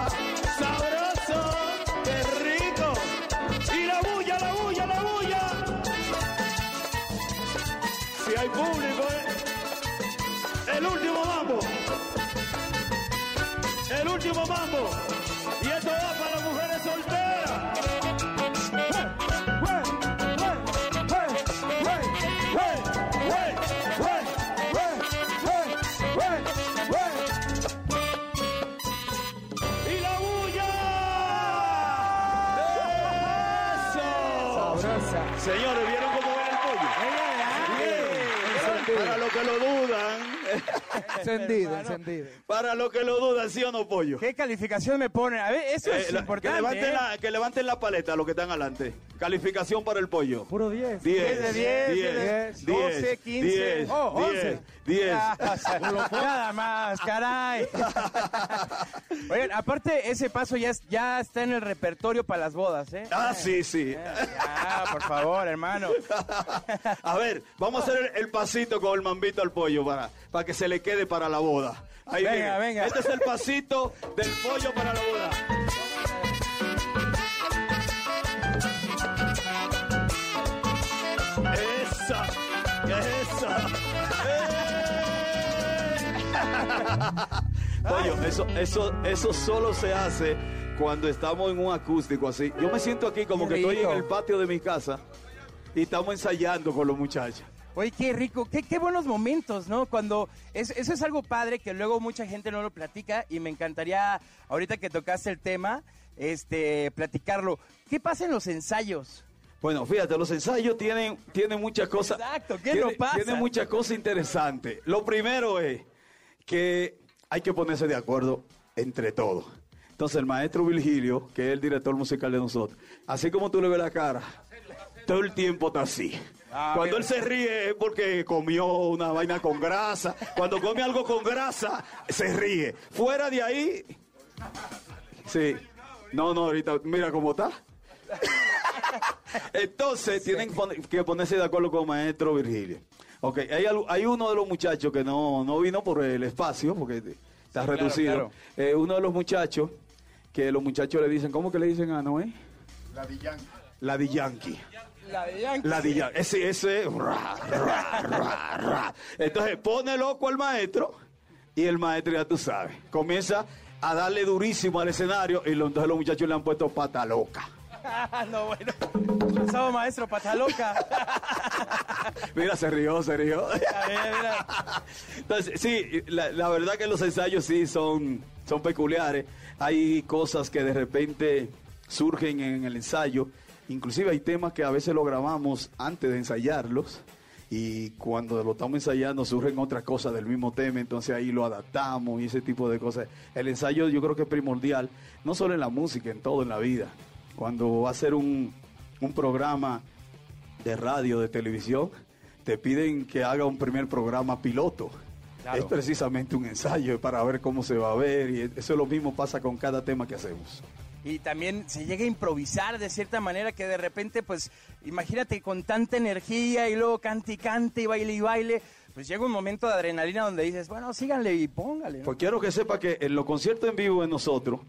Si hay público, ¿eh? El último mambo. El último mambo. Encendido, encendido. para los que lo dudan, ¿sí o no, pollo? ¿Qué calificación me pone? A ver, eso Eh, es la- importante. que, levanten ¿eh? la, que levanten la paleta los que están adelante. Calificación para el pollo. Puro 10. 10, 10 de 10, 10, 12, 15. 10, oh, 11. 10. Ah, Nada más, caray. Oigan, aparte, ese paso ya, ya está en el repertorio para las bodas, ¿eh? Ah, sí, sí. Ah, por favor, hermano. A ver, vamos a hacer el, el pasito con el mambito al pollo para, para que se le quede para la boda. Ahí Venga, viene. venga. Este es el pasito del pollo para la boda. Esa, esa. ¡Eh! Pollo, eso, eso, eso solo se hace cuando estamos en un acústico así. Yo me siento aquí como que estoy en el patio de mi casa y estamos ensayando con los muchachos. Oye, qué rico, qué, qué buenos momentos, ¿no? Cuando es- eso es algo padre que luego mucha gente no lo platica y me encantaría, ahorita que tocaste el tema, este, platicarlo. ¿Qué pasa en los ensayos? Bueno, fíjate, los ensayos tienen, tienen muchas cosas. Exacto, ¿qué tiene- no pasa? Tienen muchas cosas interesantes. Lo primero es que hay que ponerse de acuerdo entre todos. Entonces, el maestro Virgilio, que es el director musical de nosotros, así como tú le ves la cara, todo el tiempo está así. Ah, Cuando él se ríe es porque comió una vaina con grasa. Cuando come algo con grasa, se ríe. Fuera de ahí, sí. No, no, ahorita, mira cómo está. Entonces tienen que pon- que ponerse de acuerdo con el maestro Virgilio. Ok, hay, uno de los muchachos que no, no vino por el espacio, porque está claro, reducido. claro. Eh, uno de los muchachos, que los muchachos le dicen, ¿cómo que le dicen a Noé? La de Yankee. La de Yankee. La de Yankee. La de Yankee. Ese, ese. ra, ra, ra, ra. Entonces pone loco al maestro y el maestro, ya tú sabes, comienza a darle durísimo al escenario y lo- entonces los muchachos le han puesto pata loca. no, bueno. Pasado maestro, pata loca. Mira, se rió, se rió. Entonces, sí, la, la verdad que los ensayos sí son, son peculiares. Hay cosas que de repente surgen en el ensayo. Inclusive hay temas que a veces lo grabamos antes de ensayarlos. Y cuando lo estamos ensayando surgen otras cosas del mismo tema, entonces ahí lo adaptamos y ese tipo de cosas. El ensayo yo creo que es primordial, no solo en la música, en todo en la vida. Cuando va a ser un, un programa de radio, de televisión, te piden que haga un primer programa piloto. Claro. Es precisamente un ensayo para ver cómo se va a ver y eso es lo mismo pasa con cada tema que hacemos. Y también se llega a improvisar de cierta manera que de repente, pues, imagínate con tanta energía y luego cante y cante y baile y baile, pues llega un momento de adrenalina donde dices, bueno, síganle y póngale. Pues quiero que sepa que en los conciertos en vivo de nosotros,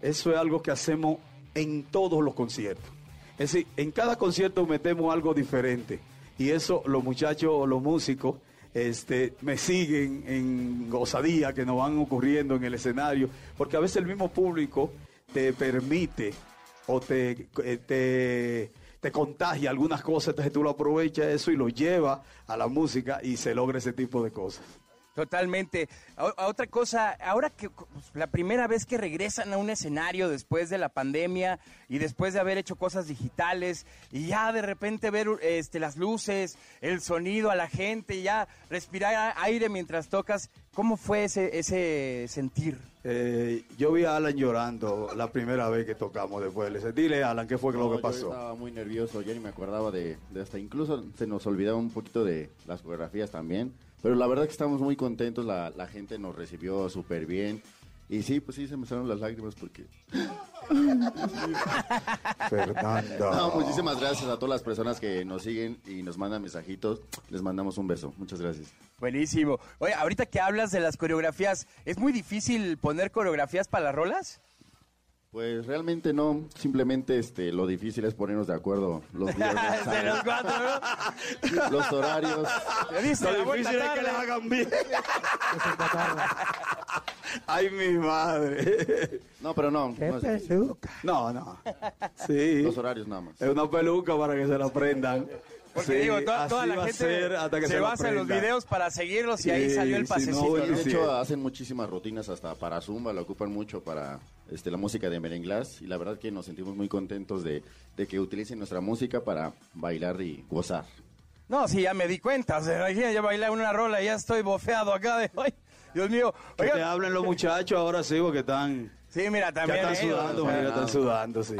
eso es algo que hacemos en todos los conciertos. Es decir, en cada concierto metemos algo diferente. Y eso los muchachos, los músicos, este, me siguen en gozadía que nos van ocurriendo en el escenario, porque a veces el mismo público te permite o te, eh, te, te contagia algunas cosas, entonces tú lo aprovechas eso y lo llevas a la música y se logra ese tipo de cosas. Totalmente. A- otra cosa, ahora que pues, la primera vez que regresan a un escenario después de la pandemia y después de haber hecho cosas digitales y ya de repente ver este, las luces, el sonido a la gente, y ya respirar aire mientras tocas, ¿cómo fue ese, ese sentir? Eh, yo vi a Alan llorando la primera vez que tocamos después. Le dije, dile Alan, ¿qué fue lo que yo pasó? estaba muy nervioso, ya ni me acordaba de, de hasta incluso se nos olvidaba un poquito de las coreografías también. Pero la verdad que estamos muy contentos, la, la gente nos recibió súper bien. Y sí, pues sí, se me salieron las lágrimas porque... Fernando. No, muchísimas gracias a todas las personas que nos siguen y nos mandan mensajitos. Les mandamos un beso. Muchas gracias. Buenísimo. Oye, ahorita que hablas de las coreografías, ¿es muy difícil poner coreografías para las rolas? Pues realmente no, simplemente este, lo difícil es ponernos de acuerdo los días, de los cuatro, ¿no? los horarios. Le dice Lo difícil es que las hagan bien. Ay, mi madre. No, pero no, no es difícil. No, no. Sí. los horarios nada más. Es una peluca para que se la aprendan. Porque Sí, digo, toda, la gente ser hasta que se, se la basa en los videos para seguirlos y ahí Sí, salió el pasecito. ¿no? De sí. hecho, hacen muchísimas rutinas hasta para Zumba, lo ocupan mucho para este, la música de merenglás y la verdad que nos sentimos muy contentos de, de que utilicen nuestra música para bailar y gozar. No, sí, ya me di cuenta. O sea, yo bailar una rola y ya estoy bofeado acá de hoy. Dios mío. Que te hablen los muchachos ahora sí, porque están, sí, mira, ya también. están ellos, sudando, o sea, mira, están sudando, sí.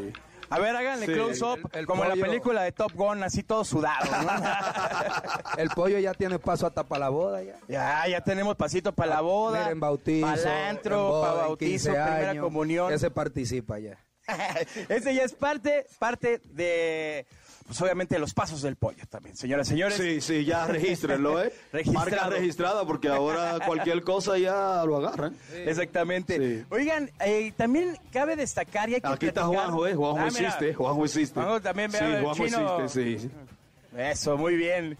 A ver, háganle Sí. close up, El- el como en la película de Top Gun, así todo sudado. ¿no? El pollo ya tiene paso hasta para la boda ya. ya, ya tenemos pasito para la boda. Mira, en bautizo, Para antro, para bautizo, 15 primera años, comunión. Ese participa ya. Ese ya es parte, parte de, pues obviamente, los pasos del pollo también, señoras y señores. Sí, sí, ya regístrenlo, ¿eh? Marca registrada, porque ahora cualquier cosa ya lo agarran. Exactamente. Sí. Oigan, eh, también cabe destacar y hay que Aquí está Juanjo, ¿eh? Juanjo Ah, existe, Juanjo existe. Juanjo también, Sí, vea, el Juanjo chino. existe, sí. sí. Eso, muy bien.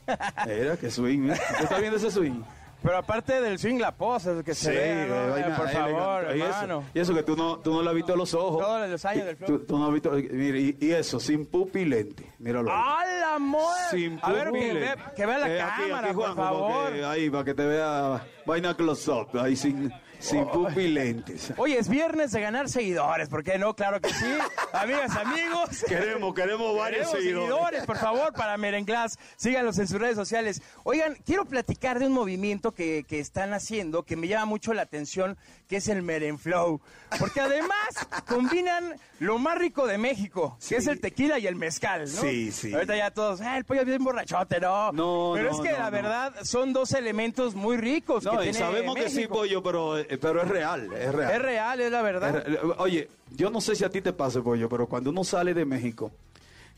Mira, qué swing, ¿eh? ¿Usted está viendo ese swing? Pero aparte del swing, la pose, que se vea, ¿no? vaina por favor, elegante. Y eso- hermano. Y eso, que tú no, tú no le has visto los ojos. Todos los años del flow. tú no has visto, mira, y, y eso, sin pupilente. Míralo. ahí. ¡A la moda! Sin A ver, que, que vea la Eh, aquí, cámara, por favor. ahí, para que te vea vaina close-up, ahí sin, sin pupilentes. Oye, es viernes de ganar seguidores, ¿por qué no? Claro que sí. Amigas, amigos. Queremos, queremos varios Queremos seguidores. por favor, para Merenglás. Síganlos en sus redes sociales. Oigan, quiero platicar de un movimiento que, que están haciendo que me llama mucho la atención, que es el Merenflow. Porque además combinan lo más rico de México, que es el tequila y el mezcal, ¿no? Sí, sí. Ahorita ya todos, ah, el pollo es bien borrachote, no. No, Pero no, es que no, la no. verdad son dos elementos muy ricos. No, que y tiene sabemos que sí, pollo, pero, eh, pero es real, es real. Es real, es la verdad. Es Oye, yo no sé si a ti te pasa, pollo, pero cuando uno sale de México,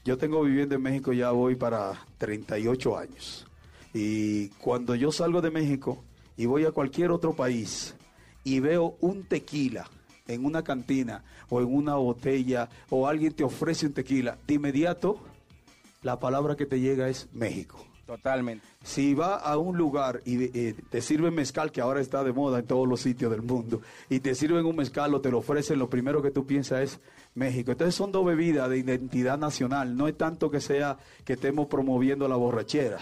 yo tengo viviendo en México ya voy para 38 años. Y cuando yo salgo de México y voy a cualquier otro país y veo un tequila en una cantina o en una botella o alguien te ofrece un tequila, de inmediato la palabra que te llega es México. Totalmente. Si va a un lugar y eh, te sirven mezcal, que ahora está de moda en todos los sitios del mundo, y te sirven un mezcal o te lo ofrecen, lo primero que tú piensas es México. Entonces son dos bebidas de identidad nacional. No es tanto que sea que estemos promoviendo la borrachera.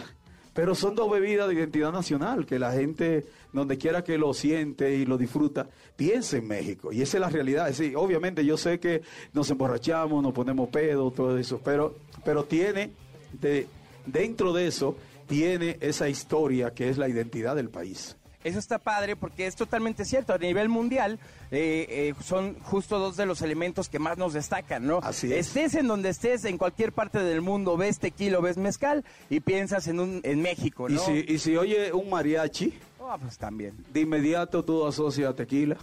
Pero son dos bebidas de identidad nacional, que la gente, donde quiera que lo siente y lo disfruta, piense en México. Y esa es la realidad. Sí, obviamente yo sé que nos emborrachamos, nos ponemos pedo, todo eso, pero, pero tiene, de, dentro de eso, tiene esa historia que es la identidad del país. Eso está padre porque es totalmente cierto. A nivel mundial eh, eh, son justo dos de los elementos que más nos destacan, ¿no? Así es. Estés en donde estés, en cualquier parte del mundo, ves tequila, ves mezcal y piensas en, un, en México, ¿no? Y si, y si oye un mariachi, Ah, pues también. de inmediato tú asocias a tequila.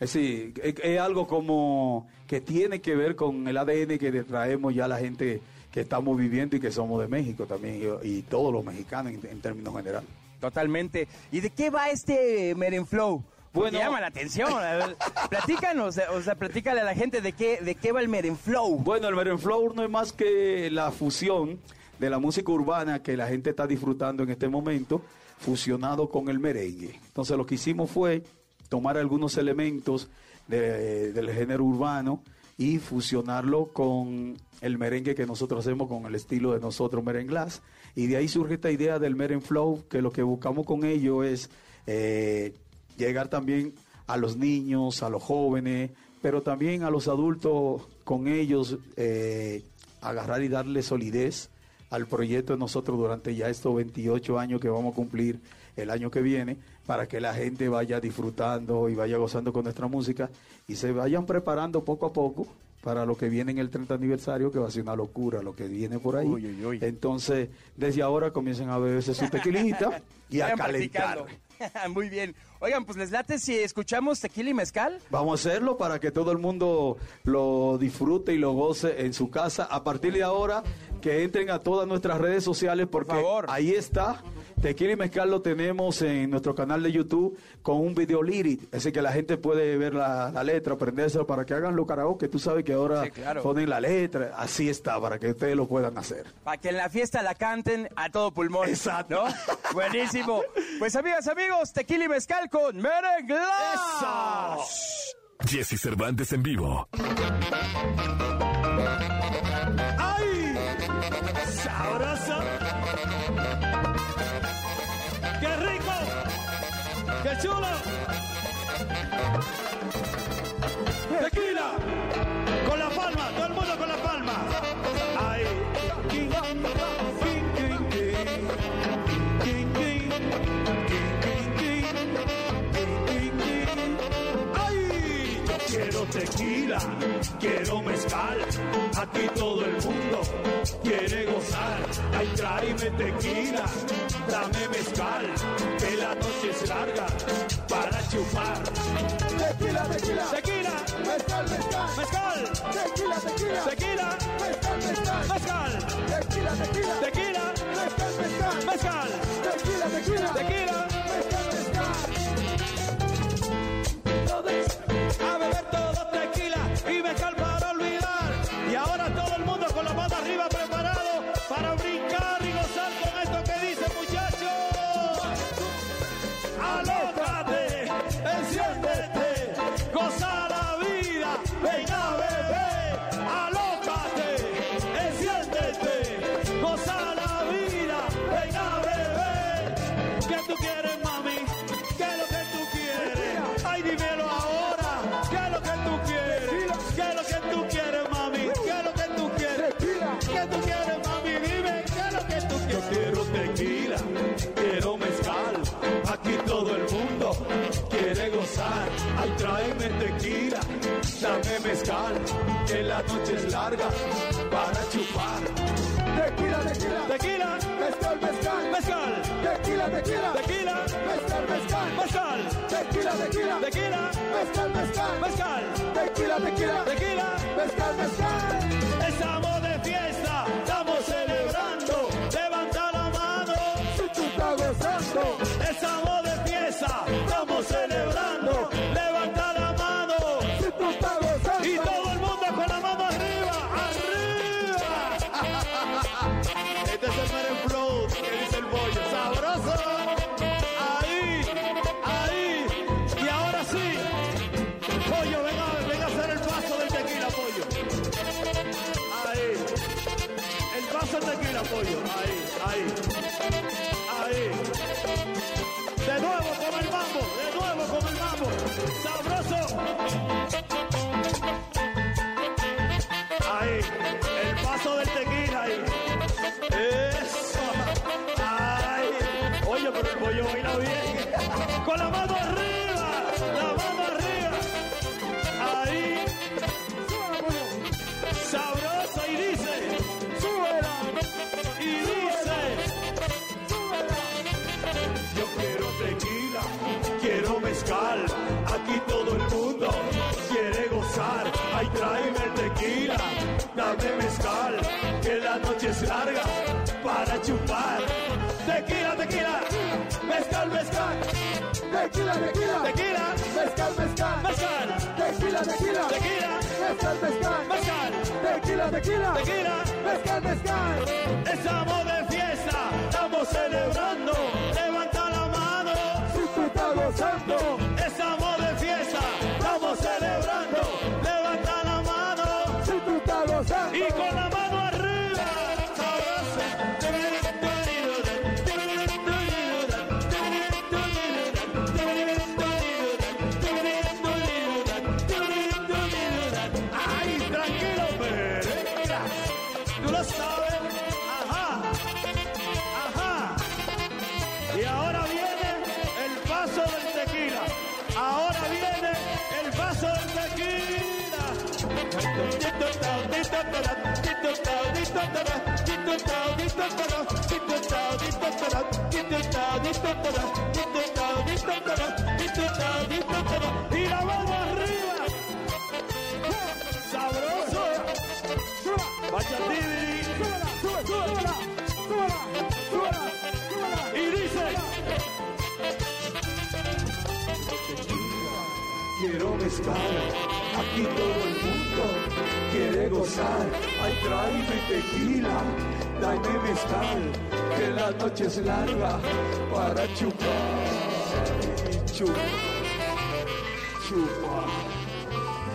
Es decir, es, es algo como que tiene que ver con el ADN que traemos ya la gente que estamos viviendo y que somos de México también, y, y todos los mexicanos en, en términos generales. Totalmente. ¿Y de qué va este Merenflow? Bueno, Bueno. llama la atención. Platícanos, o sea, platícale a la gente de qué, de qué va el Merenflow. Bueno, el Merenflow no es más que la fusión de la música urbana que la gente está disfrutando en este momento, fusionado con el merengue. Entonces lo que hicimos fue tomar algunos elementos de- del género urbano y fusionarlo con el merengue que nosotros hacemos con el estilo de nosotros merenglás. Y de ahí surge esta idea del Merenflow, que lo que buscamos con ello es eh, llegar también a los niños, a los jóvenes, pero también a los adultos con ellos, eh, agarrar y darle solidez al proyecto de nosotros durante ya estos 28 años que vamos a cumplir el año que viene, para que la gente vaya disfrutando y vaya gozando con nuestra música y se vayan preparando poco a poco para lo que viene en el 30 aniversario, que va a ser una locura lo que viene por ahí. Uy, uy, uy. Entonces, desde ahora comiencen a beberse su tequilita y a calentar. Muy bien. Oigan, pues les late si escuchamos tequila y mezcal. Vamos a hacerlo para que todo el mundo lo disfrute y lo goce en su casa. A partir de ahora, que entren a todas nuestras redes sociales porque favor. ahí está. Tequila y Mezcal lo tenemos en nuestro canal de YouTube con un video lyric. Así que la gente puede ver la, la letra, aprendérselo para que hagan los karaoke. Tú sabes que ahora Sí, claro. ponen la letra. Así está, para que ustedes lo puedan hacer. Para que en la fiesta la canten a todo pulmón. Exacto. ¿No? Buenísimo. Pues amigas, amigos, tequila y mezcal con Merenglás. Jesse Cervantes en vivo. ¡Ay! ¡Sabroso! ¡Qué rico! ¡Qué chulo! ¡Tequila! Con la palma, todo el mundo con la palma. ¡Ay! Tequila, quiero mezcal. Aquí todo el mundo quiere gozar. Ay, tráeme tequila, dame mezcal. Que la noche es larga para chupar. Tequila, tequila, Tequila, mezcal, mezcal, mezcal, tequila, tequila, tequila, mezcal, mezcal, mezcal, tequila, tequila, tequila, mezcal, mezcal, mezcal, tequila, tequila, tequila. Gozar. Ay, tráeme tequila, dame mezcal. Que la noche es larga para chupar. Tequila, tequila, Tequila, mezcal, mezcal, mezcal, tequila, tequila, tequila, mezcal, mezcal, mezcal, tequila, tequila, tequila, mezcal, mezcal, mezcal, tequila, tequila, tequila. mezcal, mezcal. Estamos de fiesta, estamos celebrando. Levanta la mano, Si tú estás gozando, estamos de fiesta, estamos celebrando. Sabroso. Ahí, el paso del tequila ahí. Eso. Ay. Oye, pero el pollo baila bien. Con la mano arriba, tráeme tequila, dame mezcal. Que la noche es larga para chupar. Tequila, tequila, mezcal, mezcal. Tequila, tequila. Tequila, Mezcal, mezcal. mezcal. Tequila, tequila. Tequila, Mezcal, mezcal. mezcal. Tequila, tequila. Tequila. Mezcal, mezcal. Estamos de fiesta, estamos celebrando. Levanta la mano. Si tú estás gozando. Y la arriba. Sabroso. Y dice. Quiero mezcal, aquí todo el mundo quiere gozar. Ay, tráeme tequila, dame mezcal, que la noche es larga para chupar. Y chupa, chupa,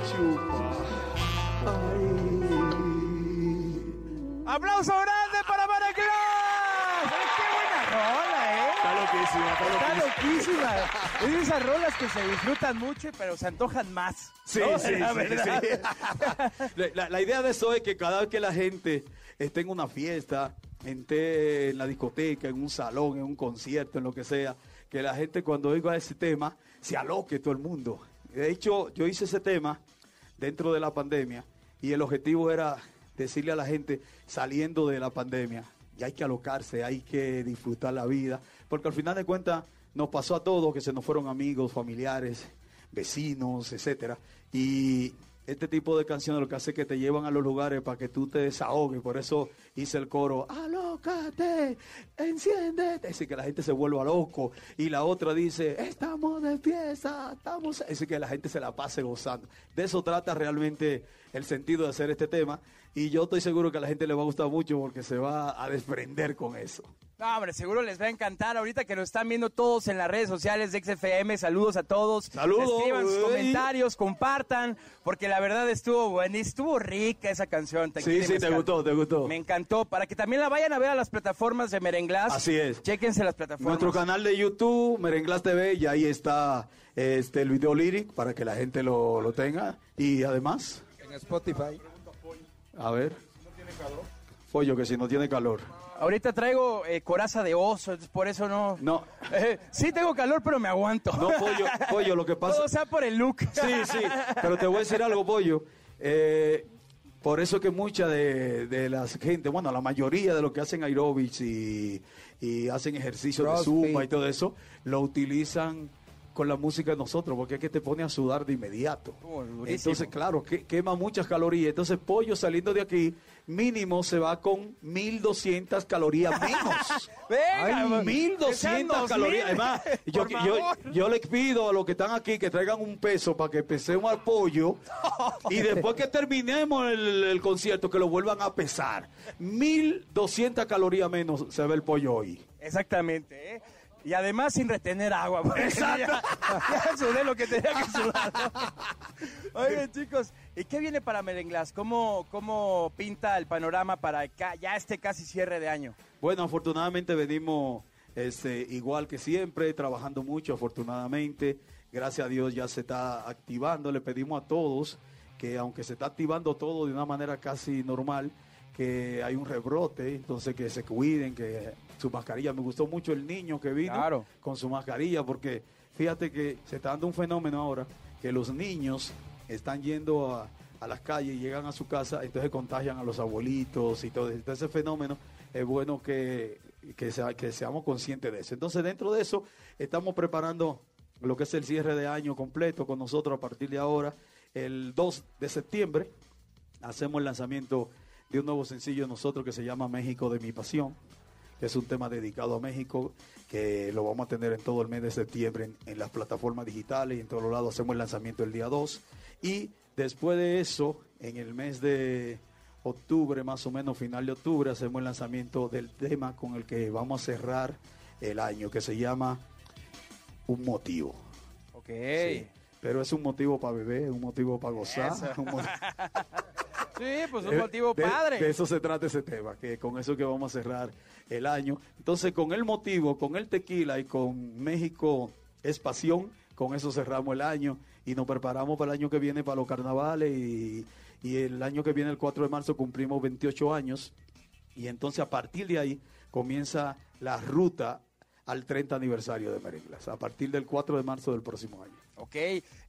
chupa. Ay. ¡Aplauso grande para Maracruz! ¡Qué buena rola, eh! Está loquísima, está Está loquísima. Es esas rolas que se disfrutan mucho, pero se antojan más. Sí, ¿no? sí, La sí, verdad. sí. La, la idea de eso es que cada vez que la gente esté en una fiesta, esté en la discoteca, en un salón, en un concierto, en lo que sea, que la gente cuando oiga ese tema se aloque todo el mundo. De hecho, yo hice ese tema dentro de la pandemia y el objetivo era decirle a la gente saliendo de la pandemia, y hay que alocarse, hay que disfrutar la vida, porque al final de cuentas nos pasó a todos que se nos fueron amigos, familiares, vecinos, etcétera, y este tipo de canciones lo que hace es que te llevan a los lugares para que tú te desahogues, por eso hice el coro, alócate, enciéndete, es que la gente se vuelva loco, y la otra dice, estamos de fiesta, estamos, es que la gente se la pase gozando. De eso trata realmente el sentido de hacer este tema, y yo estoy seguro que a la gente le va a gustar mucho porque se va a desprender con eso. No, hombre, seguro les va a encantar. Ahorita que nos están viendo todos en las redes sociales de XFM, saludos a todos. Saludos, Escriban sus comentarios, compartan, porque la verdad estuvo buena, estuvo rica esa canción. Sí, sí, te gustó, te gustó. Me encantó. Para que también la vayan a ver a las plataformas de Merenglas. Así es. Chéquense las plataformas. Nuestro canal de YouTube, Merenglas TV, y ahí está este, el video lyric para que la gente lo, lo tenga. Y además, En Spotify. A ver. Pollo, que si no tiene calor. Ahorita traigo eh, coraza de oso, por eso no. No, Eh, sí tengo calor, pero me aguanto. no, pollo, pollo, lo que pasa. Todo sea por el look. Sí, sí, pero te voy a decir algo, pollo. Eh, por eso que mucha de, de las gente, bueno, la mayoría de los que hacen aerobics y, y hacen ejercicios de zumba y todo eso, lo utilizan con la música de nosotros, porque es que te pone a sudar de inmediato. Oh. Entonces, claro, que, quema muchas calorías. Entonces, pollo saliendo de aquí, mínimo se va con 1200 calorías menos. Venga, Ay, que sean 1200 2000. calorías. Además, yo, yo, yo les pido a los que están aquí que traigan un peso para que pesemos al pollo y después que terminemos el, el concierto que lo vuelvan a pesar. 1200 calorías menos se ve el pollo hoy. Exactamente, ¿eh? Y además sin retener agua. Exacto. Ya, ya sudé lo que tenía que sudar. Oigan, chicos, ¿y qué viene para Merenglás? ¿Cómo, ¿Cómo pinta el panorama para ya este casi cierre de año? Bueno, afortunadamente venimos este, igual que siempre, trabajando mucho, afortunadamente. Gracias a Dios ya se está activando. Le pedimos a todos que aunque se está activando todo de una manera casi normal, que hay un rebrote, entonces que se cuiden, que su mascarilla. Me gustó mucho el niño que vino Claro. con su mascarilla, porque fíjate que se está dando un fenómeno ahora, que los niños están yendo a, a las calles y llegan a su casa, entonces contagian a los abuelitos y todo. Entonces ese fenómeno es bueno que, que, sea- que seamos conscientes de eso. Entonces dentro de eso estamos preparando lo que es el cierre de año completo con nosotros a partir de ahora. El 2 de septiembre hacemos el lanzamiento de un nuevo sencillo de nosotros que se llama México de mi pasión, que es un tema dedicado a México, que lo vamos a tener en todo el mes de septiembre en, en las plataformas digitales y en todos los lados. Hacemos el lanzamiento el día 2. Y después de eso, en el mes de octubre, más o menos final de octubre, hacemos el lanzamiento del tema con el que vamos a cerrar el año, que se llama Un Motivo. Ok. Sí. Pero es un motivo para beber, un motivo para gozar. Sí, pues un eh, motivo de- padre. De eso se trata ese tema, que con eso que vamos a cerrar el año. Entonces, con el motivo, con el tequila y con México es pasión, con eso cerramos el año y nos preparamos para el año que viene para los carnavales y, y el año que viene, el 4 de marzo, cumplimos 28 años y entonces a partir de ahí comienza la ruta al 30 aniversario de Merenglas, a partir del 4 de marzo del próximo año. Ok,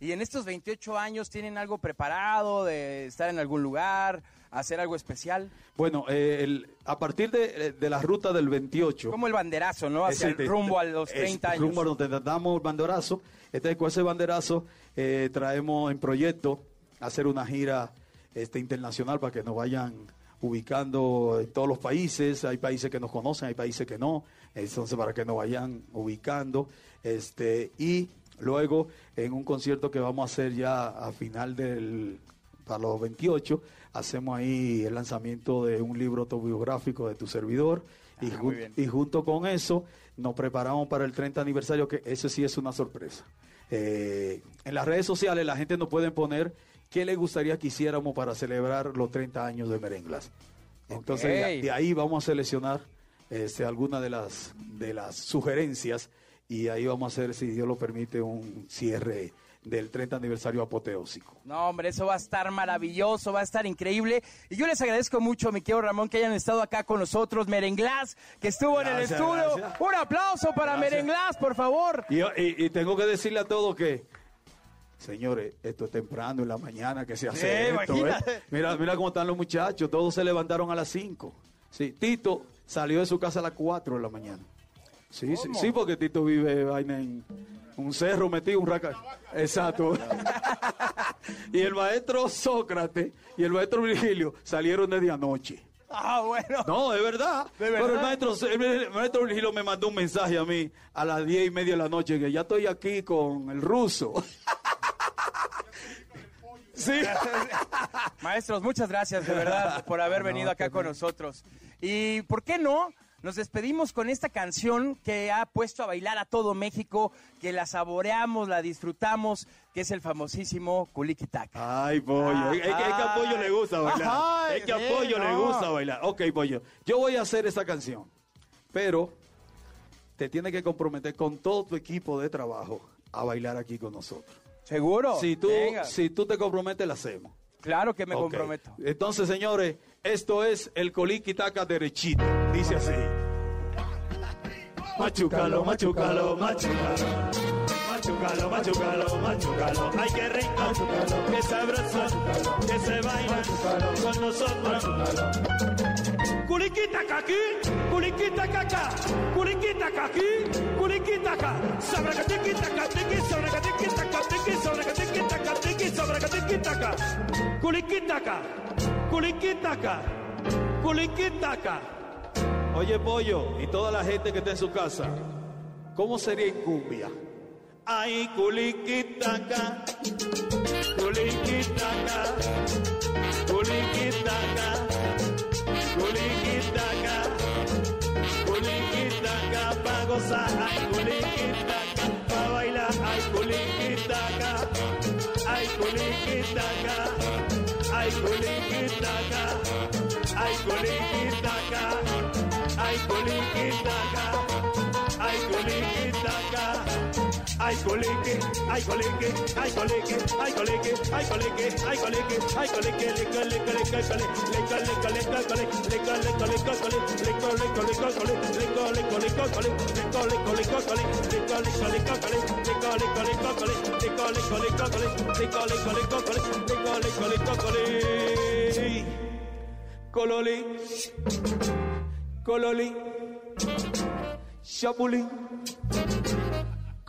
y en estos 28 años tienen algo preparado de estar en algún lugar, hacer algo especial. Bueno, eh, el- a partir de, de la ruta del 28... Como el banderazo, ¿no? Hacia el Ese- rumbo a los es 30 años. Rumbo a donde damos el banderazo. Entonces, con ese banderazo eh, traemos en proyecto hacer una gira este, internacional para que nos vayan ubicando en todos los países. Hay países que nos conocen, hay países que no. Entonces, para que nos vayan ubicando. Este, y luego, en un concierto que vamos a hacer ya a final del para los 28, hacemos ahí el lanzamiento de un libro autobiográfico de tu servidor. Y, Ah, jun- bien. y junto con eso nos preparamos para el 30 aniversario, que eso sí es una sorpresa. Eh, en las redes sociales la gente nos puede poner qué le gustaría que hiciéramos para celebrar los 30 años de Merenglas. Entonces de ahí vamos a seleccionar este, algunas de las, de las sugerencias y ahí vamos a hacer, si Dios lo permite, un cierre del 30 aniversario apoteósico. No, hombre, eso va a estar maravilloso, va a estar increíble. Y yo les agradezco mucho, mi querido Ramón, que hayan estado acá con nosotros. Merenglás, que estuvo en el estudio. gracias. Un aplauso para Gracias. Merenglás, por favor. Y, y- y tengo que decirle a todos que, señores, esto es temprano en la mañana que se hace Sí, esto. ¿eh? Mira, mira cómo están los muchachos, todos se levantaron a las 5. Sí, Tito salió de su casa a las 4 de la mañana. Sí, sí, sí, porque Tito vive vaina en un cerro metido, un raca. Exacto. y el maestro Sócrates y el maestro Virgilio salieron desde anoche. Ah, bueno. No, es verdad. ¿De Pero el verdad? maestro, el maestro Virgilio me mandó un mensaje a mí a las diez y media de la noche que ya estoy aquí con el ruso. sí. Maestros, muchas gracias de verdad por haber No, venido acá con nosotros. Y ¿por qué no? Nos despedimos con esta canción que ha puesto a bailar a todo México, que la saboreamos, la disfrutamos, que es el famosísimo Culiquitaca. Ay, pollo. Es que, es que a pollo le gusta bailar. Ay, es que a pollo le gusta bailar. Ok, pollo. Yo voy a hacer esa canción. Pero te tienes que comprometer con todo tu equipo de trabajo a bailar aquí con nosotros. ¿Seguro? Si tú, Venga. si tú te comprometes, la hacemos. Claro que me comprometo. Entonces, señores, esto es el coliquitaca derechito. Dice así. Machucalo, machucalo, machucalo. Machucalo, machucalo, machucalo. Ay, qué rico, qué sabroso, que se baila con nosotros. Culiquita caqui, culiquita caca, culiquita caqui, culiquita ca. Sabracatiquita catiqui, sabracatiquita catiqui, sabracatiquita catiqui, sabracatiquita ca. Culiquita ca, culiquita ca, culiquita ca. Oye, pollo, y toda la gente que está en su casa, ¿cómo sería en cumbia? Ay, culiquitaca, culiquitaca, culiquitaca, culiquitaca, culiquitaca, pa' gozar, ay culiquitaca, pa' bailar, ay culiquitaca, ay culiquitaca, ay coliquitaca, ay coliquitaca, ay coliquitaca, ay coliquitaca. Ay colique, ay colique, ay colique, ay colique, ay colique, ay colique, ay colique, le cole, cole, cole, cole, le cole, cole, cole, cole, le cole, cole, cole, cole, le cole, cole, cole, cole, le cole, cole, cole, cole, le cole, cole, cole, cole, le cole, cole, cole, cole, le cole, cole, cole, cole, le cole, cole, cole, cole, le cole, cole, cole, cole.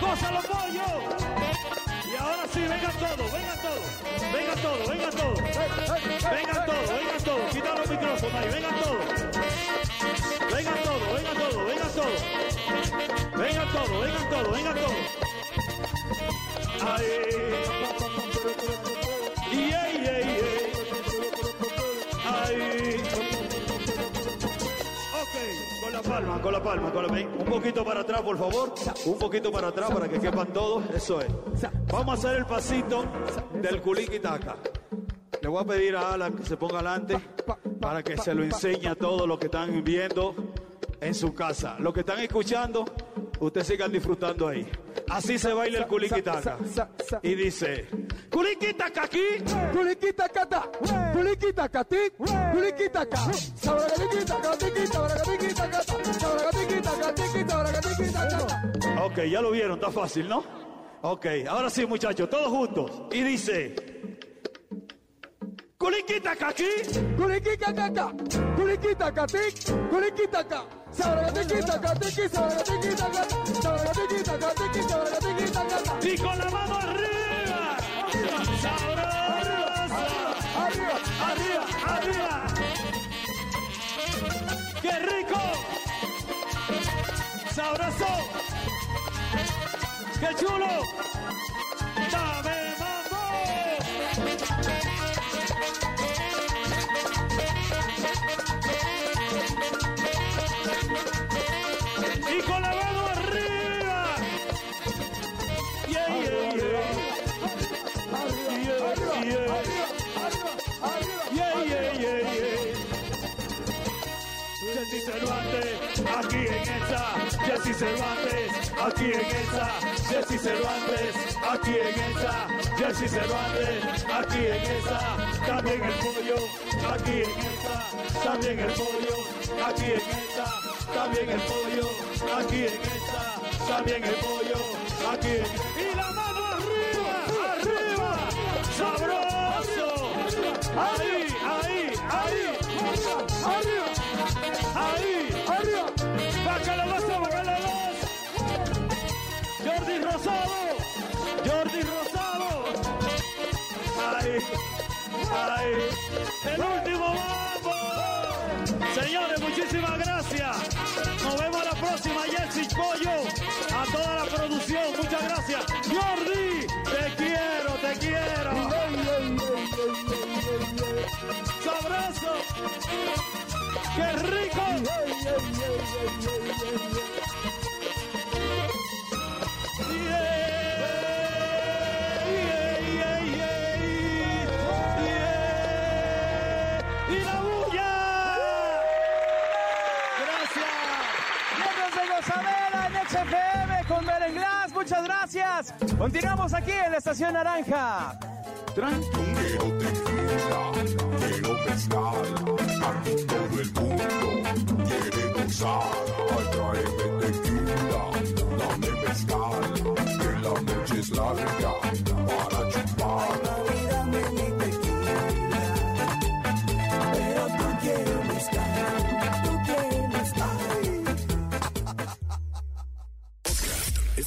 ¡Gózalo, pollo! Y ahora sí, vengan todos, vengan todos, vengan todos, vengan todos, vengan todos, vengan todos, quita los micrófonos ahí, vengan todos, vengan todos, vengan todos, vengan todos, vengan todos, vengan todos, vengan todos. Ay, palma, con la palma, con la Un poquito para atrás, por favor. Un poquito para atrás para que quepan todos. Eso es. Vamos a hacer el pasito del culiquitaca. Le voy a pedir a Alan que se ponga adelante para que se lo enseñe a todos los que están viendo en su casa. Los que están escuchando, ustedes sigan disfrutando ahí. Así se baila el culiquitaca. Y dice, culiquitaca aquí. Culiquitaca. Sabragatiquitacatiqui, sabragatiquitacata, sabragatiquitacatiqui, sabragatiquitacata. Ok, ya lo vieron, está fácil, ¿no? Ok, ahora sí, muchachos, todos juntos. Y dice, culiquitaca aquí. Culiquitacaca, culiquitaca. Sabragatiquitacatiqui, sabragatiquitacata, sabragatiquitacatiqui, sabragatiquitacata. Y con la mano arriba. Sabroso. Arriba, Arriba, arriba. ¡Qué rico! ¡Sabroso! ¡Qué chulo! ¡Dame esa. Jessy Cervantes, aquí en esa. Jessy Cervantes, aquí en esa. Jessy Cervantes, aquí en esa. También el pollo, aquí en esa. También el pollo, aquí en esa. También el pollo, aquí en esa. También el pollo, aquí en Y la mano arriba, arriba. Sabroso. Ahí, El último mambo. Señores, muchísimas gracias. Nos vemos la próxima. Jessy Pollo. A toda la producción. Muchas gracias. Jordi, te quiero, te quiero. Sabroso. ¡Qué rico! Gracias. Continuamos aquí en la Estación Naranja. Tranquilo. Quiero mezcal, aquí todo el mundo quiere gozar. Tráeme tequila, dame mezcal, que la noche es larga para chupar.